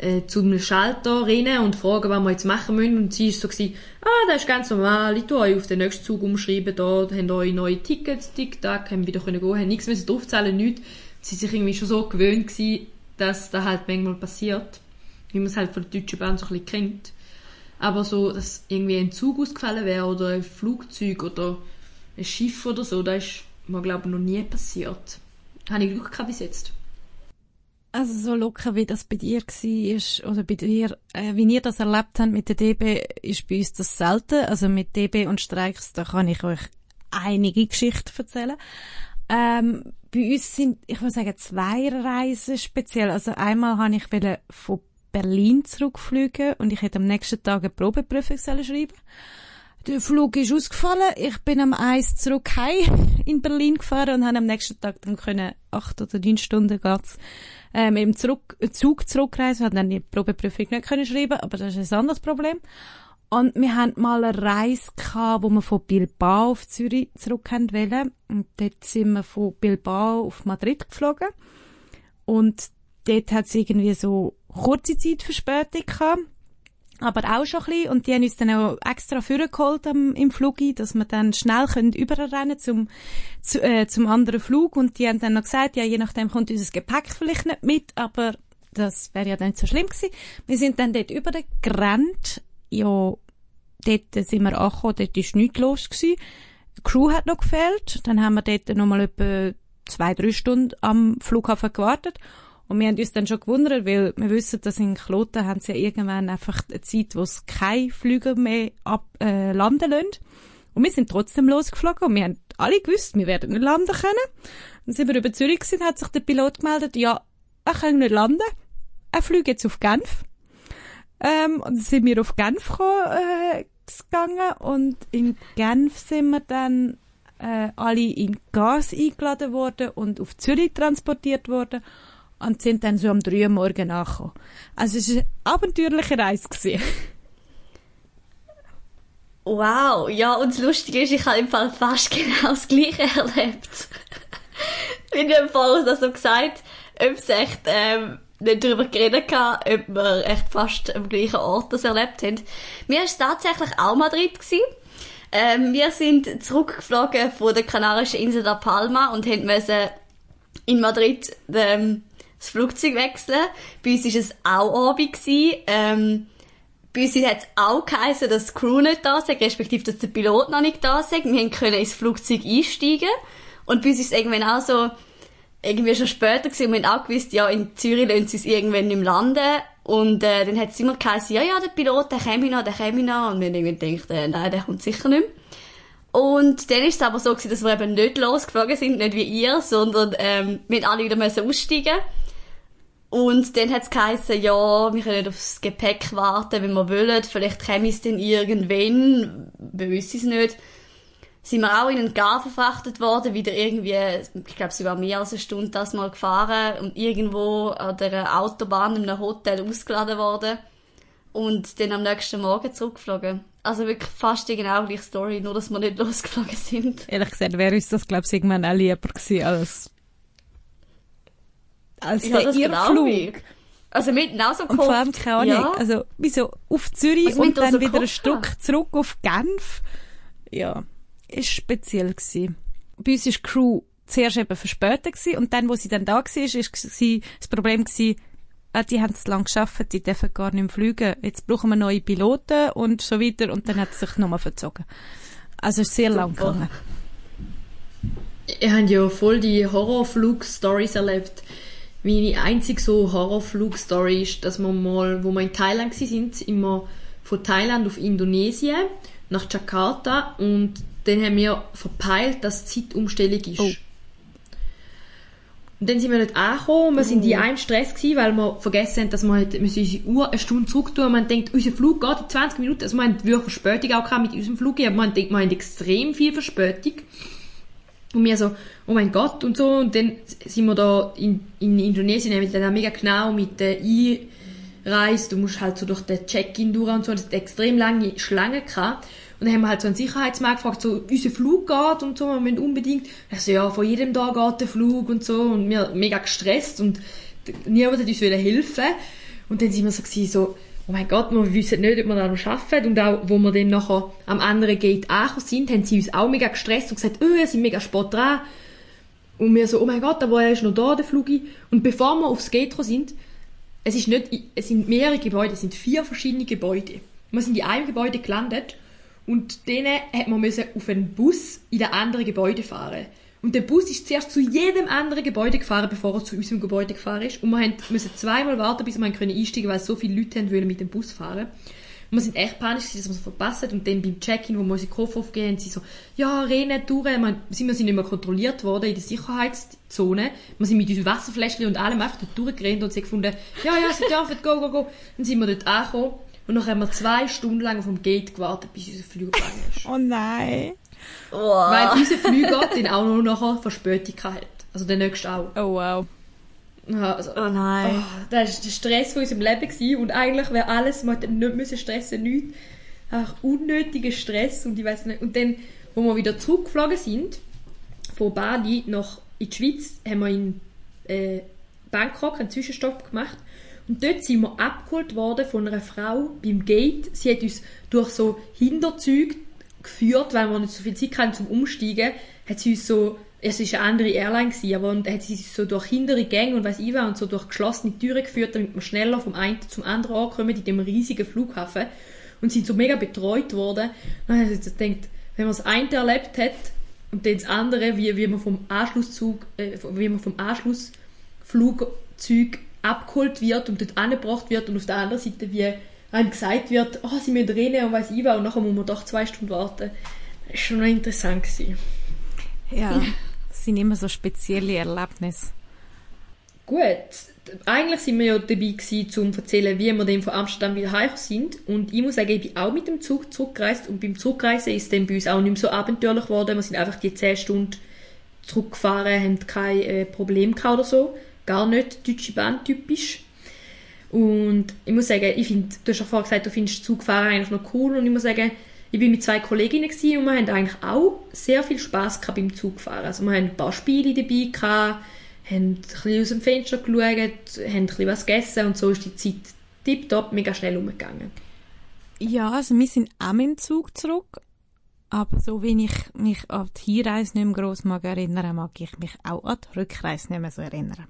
äh, zum Schalter rennen und fragen, was wir jetzt machen müssen. Und sie ist so gewesen, ah, das ist ganz normal, ich tue euch auf den nächsten Zug umschreiben, da habt eure neue Tickets, tick-tack, haben wieder können gehen, haben nichts müssen draufzahlen, nichts. Sie sind sich irgendwie schon so gewöhnt gewesen, dass das halt manchmal passiert. Wie man es halt von der Deutschen Bahn so ein bisschen kennt. Aber so, dass irgendwie ein Zug ausgefallen wäre oder ein Flugzeug oder ein Schiff oder so, das ist mir, glaube ich, noch nie passiert. Habe ich Glück gehabt bis jetzt. Also so locker, wie das bei dir war, oder bei dir, äh, wie ihr das erlebt habt mit der DB, ist bei uns das selten. Also mit DB und Streiks, da kann ich euch einige Geschichten erzählen. Ähm, bei uns sind, ich würde sagen, zwei Reisen speziell. Also einmal habe ich von Berlin zurückfliegen und ich hätte am nächsten Tag eine Probeprüfung sollen schreiben Der Flug ist ausgefallen. Ich bin am Eis zurück heim in Berlin gefahren und habe am nächsten Tag dann können, acht oder neun Stunden geht's, ähm, im Zurück, Zug zurückreisen. Haben dann die Probeprüfung nicht können schreiben, aber das ist ein anderes Problem. Und wir hatten mal eine Reise gehabt, wo wir von Bilbao auf Zürich zurück wollten. Und dort sind wir von Bilbao auf Madrid geflogen. Und dort hat es irgendwie so kurze Zeit Verspätung gehabt. Aber auch schon ein bisschen. Und die haben uns dann auch extra vorgeholt am, im Flug, dass wir dann schnell können überrennen zum, zu, äh, zum anderen Flug. Und die haben dann noch gesagt, ja, je nachdem kommt unser Gepäck vielleicht nicht mit, aber das wäre ja dann nicht so schlimm gewesen. Wir sind dann dort übergerannt ja, dort sind wir angekommen, dort war nichts los. Gewesen. Die Crew hat noch gefehlt. Dann haben wir dort noch mal etwa zwei, drei Stunden am Flughafen gewartet. Und wir haben uns dann schon gewundert, weil wir wissen, dass in Kloten haben sie ja irgendwann einfach eine Zeit, wo es keine Flüge mehr ab, äh, landen lassen. Und wir sind trotzdem losgeflogen und wir haben alle gewusst, wir werden nicht landen können. Dann sind wir über Zürich gewesen, hat sich der Pilot gemeldet, ja, er kann nicht landen. Er fliegt jetzt auf Genf. Ähm, und dann sind wir auf Genf gekommen, äh, gegangen und in Genf sind wir dann äh, alle in Gas eingeladen worden und auf Zürich transportiert worden und sind dann so um drei Uhr morgen angekommen. Also es war eine abenteuerliche Reise. Wow, ja, und das Lustige ist, ich habe im Fall fast genau das Gleiche erlebt. Wie du im Fall so gesagt, ob es echt ähm, nicht darüber geredet gehabt, ob wir echt fast am gleichen Ort das erlebt haben. Mir war es tatsächlich auch Madrid. Gewesen. Ähm, wir sind zurückgeflogen von der kanarischen Insel La Palma und müssen in Madrid ähm, das Flugzeug wechseln. Bei uns war es auch Abend. Ähm, bei uns hat es auch geheißen, dass die Crew nicht da ist, respektive, dass der Pilot noch nicht da ist. Wir können ins Flugzeug einsteigen. Und bei uns ist es irgendwann auch so, irgendwie schon später gewesen und wir haben auch gewusst, ja, in Zürich lassen sie es irgendwann nicht mehr landen. Und äh, dann hat es immer geheißen, ja, ja, der Pilot, der käme noch, der käme noch. Und wir haben irgendwie gedacht, äh, nein, der kommt sicher nicht mehr. Und dann ist es aber so gewesen, dass wir eben nicht losgeflogen sind, nicht wie ihr, sondern ähm, wir alle wieder müssen aussteigen Und dann hat es geheißen, ja, wir können aufs Gepäck warten, wenn wir wollen. Vielleicht käme es dann irgendwann, wir wissen es nicht sind wir auch in einen Gar verfrachtet worden, wieder irgendwie, ich glaube, sie war mehr als eine Stunde das mal gefahren und irgendwo an der Autobahn in einem Hotel ausgeladen worden und dann am nächsten Morgen zurückgeflogen. Also wirklich fast die genau gleiche Story, nur dass wir nicht losgeflogen sind. Ehrlich gesagt, wäre uns das, glaube ich, irgendwann auch lieber gewesen als, als Ja, der das genau Irrflug. Also mit genauso Und vor allem, keine Ahnung, Ja. also, wieso auf Zürich Also, und wir dann so wieder ein Stück zurück auf Genf. Ja, ist speziell gewesen. Bei uns ist die Crew zuerst eben verspätet gewesen und dann, wo sie dann da war, ist gsi- das Problem gewesen, ah, die haben es lang geschafft, die dürfen gar nicht mehr fliegen. Jetzt brauchen wir neue Piloten und so weiter und dann hat es sich nochmal verzogen. Also es ist sehr lang gegangen. Ihr habt ja voll die Horrorflug-Stories erlebt. Meine einzige so Horrorflug-Story ist, dass wir mal, wo wir in Thailand gsi sind, immer von Thailand auf Indonesien nach Jakarta und dann haben wir verpeilt, dass die Zeitumstellung ist. Oh. Und dann sind wir nicht angekommen, wir sind in einem Stress gewesen, weil wir vergessen haben, dass wir halt, unsere Uhr eine Stunde zurück tun. Man denkt, unser Flug geht in 20 Minuten. Also wir haben wirklich Verspätung auch mit unserem Flug, aber man denkt, wir haben extrem viel Verspätung. Und wir so, oh mein Gott und so. Und dann sind wir da in, in Indonesien, wir dann auch mega genau mit der Einreise, du musst halt so durch den Check-in durch und so, das hat extrem lange Schlange gehabt. Und dann haben wir halt so einen Sicherheitsmann gefragt, so, unser Flug geht und so, wir müssen unbedingt. Er so, ja, von jedem Tag geht der Flug und so. Und wir mega gestresst und niemand hat uns helfen. Und dann sind wir so gewesen, so, oh mein Gott, wir wissen nicht, ob wir das noch schaffen. Und auch, wo wir dann nachher am anderen Gate angekommen sind, haben sie uns auch mega gestresst und gesagt, oh, wir sind mega spät dran. Und wir so, oh mein Gott, aber er ist noch da, der Flugi. Und bevor wir aufs Gate sind, es ist nicht, es sind mehrere Gebäude, es sind vier verschiedene Gebäude. Wir sind in einem Gebäude gelandet und denen hat man auf einen Bus in das andere Gebäude fahren. Und der Bus ist zuerst zu jedem anderen Gebäude gefahren, bevor er zu unserem Gebäude gefahren ist. Und wir müssen zweimal warten, bis wir einsteigen weil so viele Leute wollen mit dem Bus fahren. Und wir sind echt panisch, dass wir es verpasst haben. Und dann beim Check-in, wo wir unsere Koffer aufgeben, haben sie so, ja, rennen durch. Wir sind, wir sind nicht mehr kontrolliert worden in der Sicherheitszone. Wir sind mit unseren Wasserfläschchen und allem einfach dort durchgerannt und sie gefunden, ja, ja, sie dürfen, go, go, go. Dann sind wir dort angekommen. Und dann haben wir zwei Stunden lang auf dem Gate gewartet, bis unser Flug gegangen ist. Oh nein. Weil unser den auch noch nachher Verspätung hatte. Also der nächste auch. Oh wow. Ja, Also, Oh nein. Oh, das war der Stress von unserem Leben gewesen. und eigentlich wäre alles, man hätte nicht müssen stressen, nichts. Einfach unnötiger Stress und ich weiß nicht. Und dann, wo wir wieder zurückgeflogen sind, von Bali nach in die Schweiz, haben wir in äh, Bangkok einen Zwischenstopp gemacht und dort sind wir abgeholt worden von einer Frau beim Gate. Sie hat uns durch so Hinterzüge geführt, weil wir nicht so viel Zeit hatten zum Umsteigen, hat sie uns so es ist eine andere Airline gewesen, aber und hat sie uns so durch hintere Gänge und weiß ich was und so durch geschlossene Türen geführt, damit wir schneller vom einen zum anderen ankommen in dem riesigen Flughafen und sind so mega betreut worden. Habe ich gedacht, wenn man das eine erlebt hat und dann das andere, wie, wie man vom Anschlusszug, äh, wie man vom Anschlussflugzeug abgeholt wird und dort angebracht wird und auf der anderen Seite wie einem gesagt wird, oh, sie müssen rein und weiß ich was und nachher muss man doch zwei Stunden warten. Das war schon noch interessant. Gewesen. Ja, das sind immer so spezielle Erlebnisse. Gut, eigentlich sind wir ja dabei gewesen, um zu erzählen, wie wir dann von Amsterdam wieder heim sind. Und ich muss sagen, ich bin auch mit dem Zug zurückgereist und beim Zurückreisen ist es dann bei uns auch nicht mehr so abenteuerlich geworden. Wir sind einfach die 10 Stunden zurückgefahren, haben kein äh, Problem gehabt oder so. Gar nicht deutsche Bahn typisch. Und ich muss sagen, ich finde, du hast ja vorher gesagt, du findest Zugfahren eigentlich noch cool und ich muss sagen, ich bin mit zwei Kolleginnen gewesen und wir haben eigentlich auch sehr viel Spaß gehabt beim Zugfahren. Also wir haben ein paar Spiele dabei gehabt, haben ein bisschen aus dem Fenster geschaut, haben ein bisschen was gegessen und so ist die Zeit tipptopp mega schnell umgegangen. Ja, also wir sind auch mit dem Zug zurück. Aber so wie ich mich an die Hinreise nicht mehr gross mag mag ich mich auch an die Rückreise nicht mehr so erinnern.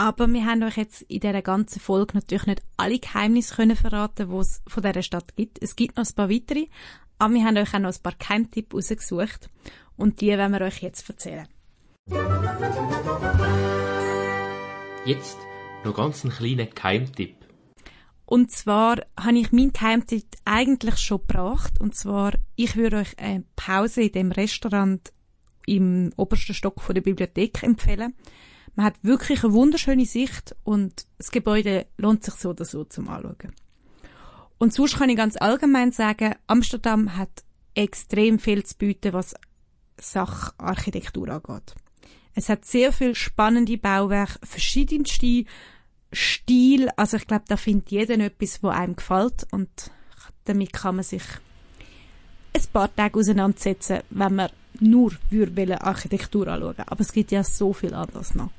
Aber wir haben euch jetzt in dieser ganzen Folge natürlich nicht alle Geheimnisse können verraten, die es von dieser Stadt gibt. Es gibt noch ein paar weitere, aber wir haben euch auch noch ein paar Geheimtipps rausgesucht. Und die werden wir euch jetzt erzählen. Jetzt noch ganz einen kleinen Geheimtipp. Und zwar habe ich meinen Geheimtipp eigentlich schon gebracht. Und zwar, ich würde euch eine Pause in dem Restaurant im obersten Stock von der Bibliothek empfehlen. Man hat wirklich eine wunderschöne Sicht und das Gebäude lohnt sich so oder so zum Anschauen. Und sonst kann ich ganz allgemein sagen, Amsterdam hat extrem viel zu bieten, was Sacharchitektur angeht. Es hat sehr viel spannende Bauwerke, verschiedenste Stil. Also ich glaube, da findet jeder etwas, wo einem gefällt und damit kann man sich ein paar Tage auseinandersetzen, wenn man nur würde Architektur anschauen. Aber es gibt ja so viel anderes noch.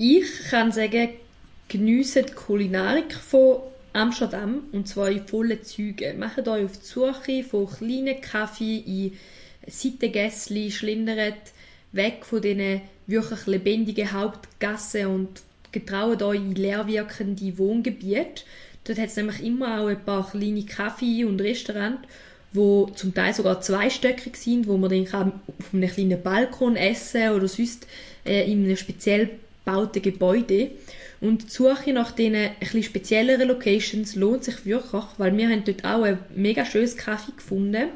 Ich kann sagen, geniessen die Kulinarik von Amsterdam und zwar in vollen Zügen. Macht euch auf die Suche von kleinen Kaffee in Seitengässli, schlindert weg von diesen wirklich lebendigen Hauptgassen und getraut euch in leer wirkende Wohngebiete. Dort hat es nämlich immer auch ein paar kleine Kaffee und Restaurants, wo zum Teil sogar zweistöckig sind, wo man dann kann auf einem kleinen Balkon essen oder sonst äh, in einem speziell gebauten Gebäude. Und die Suche nach diesen etwas spezielleren Locations lohnt sich wirklich, weil wir haben dort auch ein mega schönes Kaffee gefunden.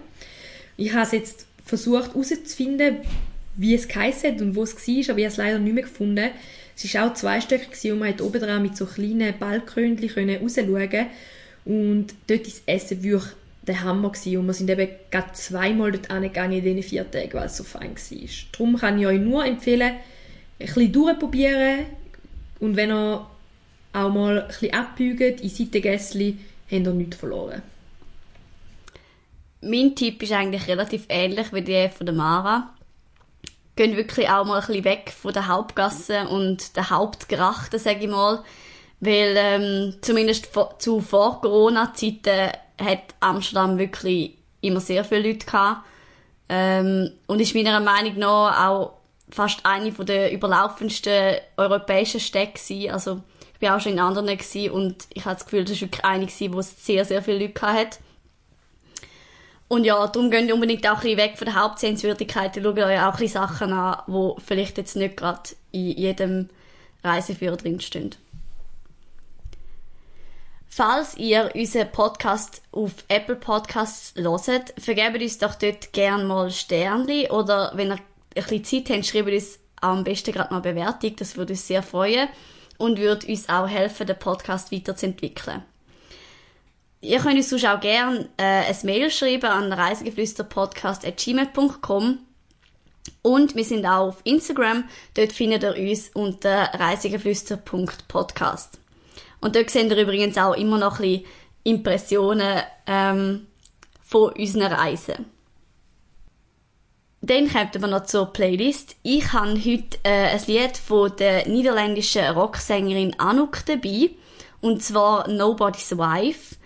Ich habe es jetzt versucht herauszufinden, wie es geheißen hat und wo es war, aber ich habe es leider nicht mehr gefunden. Es war auch zweistöckig und man konnte oben dran mit so kleinen Balkönchen rausschauen und dort ist das Essen wirklich der Hammer und wir sind eben gerade zweimal dort angegangen in diesen vier Tagen, weil es so fein war. Darum kann ich euch nur empfehlen, ein bisschen durchprobieren und wenn ihr auch mal ein bisschen abbügt in Seitengässli, habt ihr nichts verloren. Mein Tipp ist eigentlich relativ ähnlich wie der von der Mara. Gehen wirklich auch mal ein bisschen weg von der Hauptgasse und der Hauptgrachten, sage ich mal. Weil ähm, zumindest zu vor Corona-Zeiten hat Amsterdam wirklich immer sehr viele Leute gehabt. Ähm, und ist meiner Meinung nach auch fast eine der überlaufendsten europäischen Städte gewesen. Also ich war auch schon in anderen gewesen und ich habe das Gefühl, das war wirklich eine gewesen, wo es sehr, sehr viele Leute hatte. Und ja, darum gehen ihr unbedingt auch ein bisschen weg von der Hauptsehenswürdigkeit. Schaut euch auch ein bisschen Sachen an, die vielleicht jetzt nicht gerade in jedem Reiseführer drinstehen. Falls ihr unseren Podcast auf Apple Podcasts hört, vergebt uns doch dort gerne mal Sternli oder wenn ihr ein bisschen Zeit habt, schreibt uns am besten gerade mal eine Bewertung, das würde uns sehr freuen. und würde uns auch helfen, den Podcast weiterzuentwickeln. Ihr könnt uns sonst auch gerne äh, ein Mail schreiben an reisegeflüsterpodcast.gmail.com und wir sind auch auf Instagram. Dort findet ihr uns unter reisegeflüster.podcast. Und dort seht ihr übrigens auch immer noch ein bisschen Impressionen ähm, von unseren Reisen. Dann kommen wir noch zur Playlist. Ich habe heute äh, ein Lied von der niederländischen Rocksängerin Anouk dabei. Und zwar Nobody's Wife.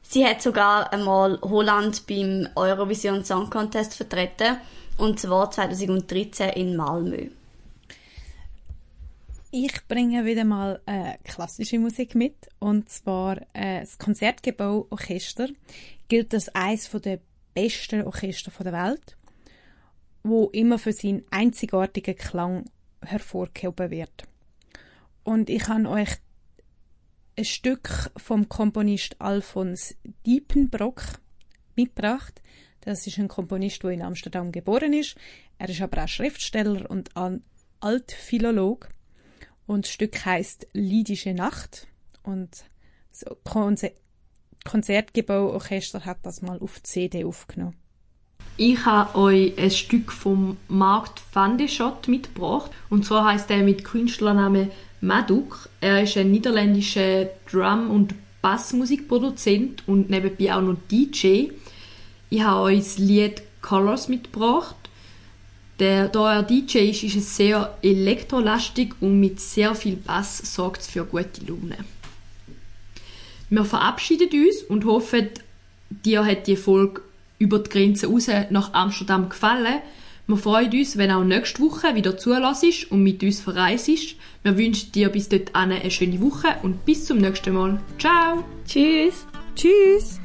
Sie hat sogar einmal Holland beim Eurovision Song Contest vertreten. Und zwar 2013 in Malmö. Ich bringe wieder mal äh, klassische Musik mit. Und zwar äh, das Konzertgebau Orchester gilt als eines der besten Orchester der Welt, wo immer für seinen einzigartigen Klang hervorgehoben wird. Und ich habe euch ein Stück vom Komponist Alfons Diepenbrock mitgebracht. Das ist ein Komponist, der in Amsterdam geboren ist. Er ist aber auch Schriftsteller und Altphilolog. Und das Stück heißt Lidische Nacht. Und Konzer Konzertgebauorchester hat das mal auf CD aufgenommen. Ich habe euch ein Stück vom Markt Fandeschott mitgebracht. Und zwar heißt er mit Künstlernamen Maduk. Er ist ein niederländischer Drum- und Bassmusikproduzent und nebenbei auch noch DJ. Ich habe euch das Lied Colors mitgebracht. Der, da er DJ ist, ist es sehr elektrolastig und mit sehr viel Bass sorgt es für gute Laune. Wir verabschieden uns und hoffen, dir hat die Folge über die Grenze raus nach Amsterdam gefallen. Wir freuen uns, wenn auch nächste Woche wieder zulässt und mit uns verreist. Wir wünschen dir bis dort eine schöne Woche und bis zum nächsten Mal. Ciao! Tschüss! Tschüss!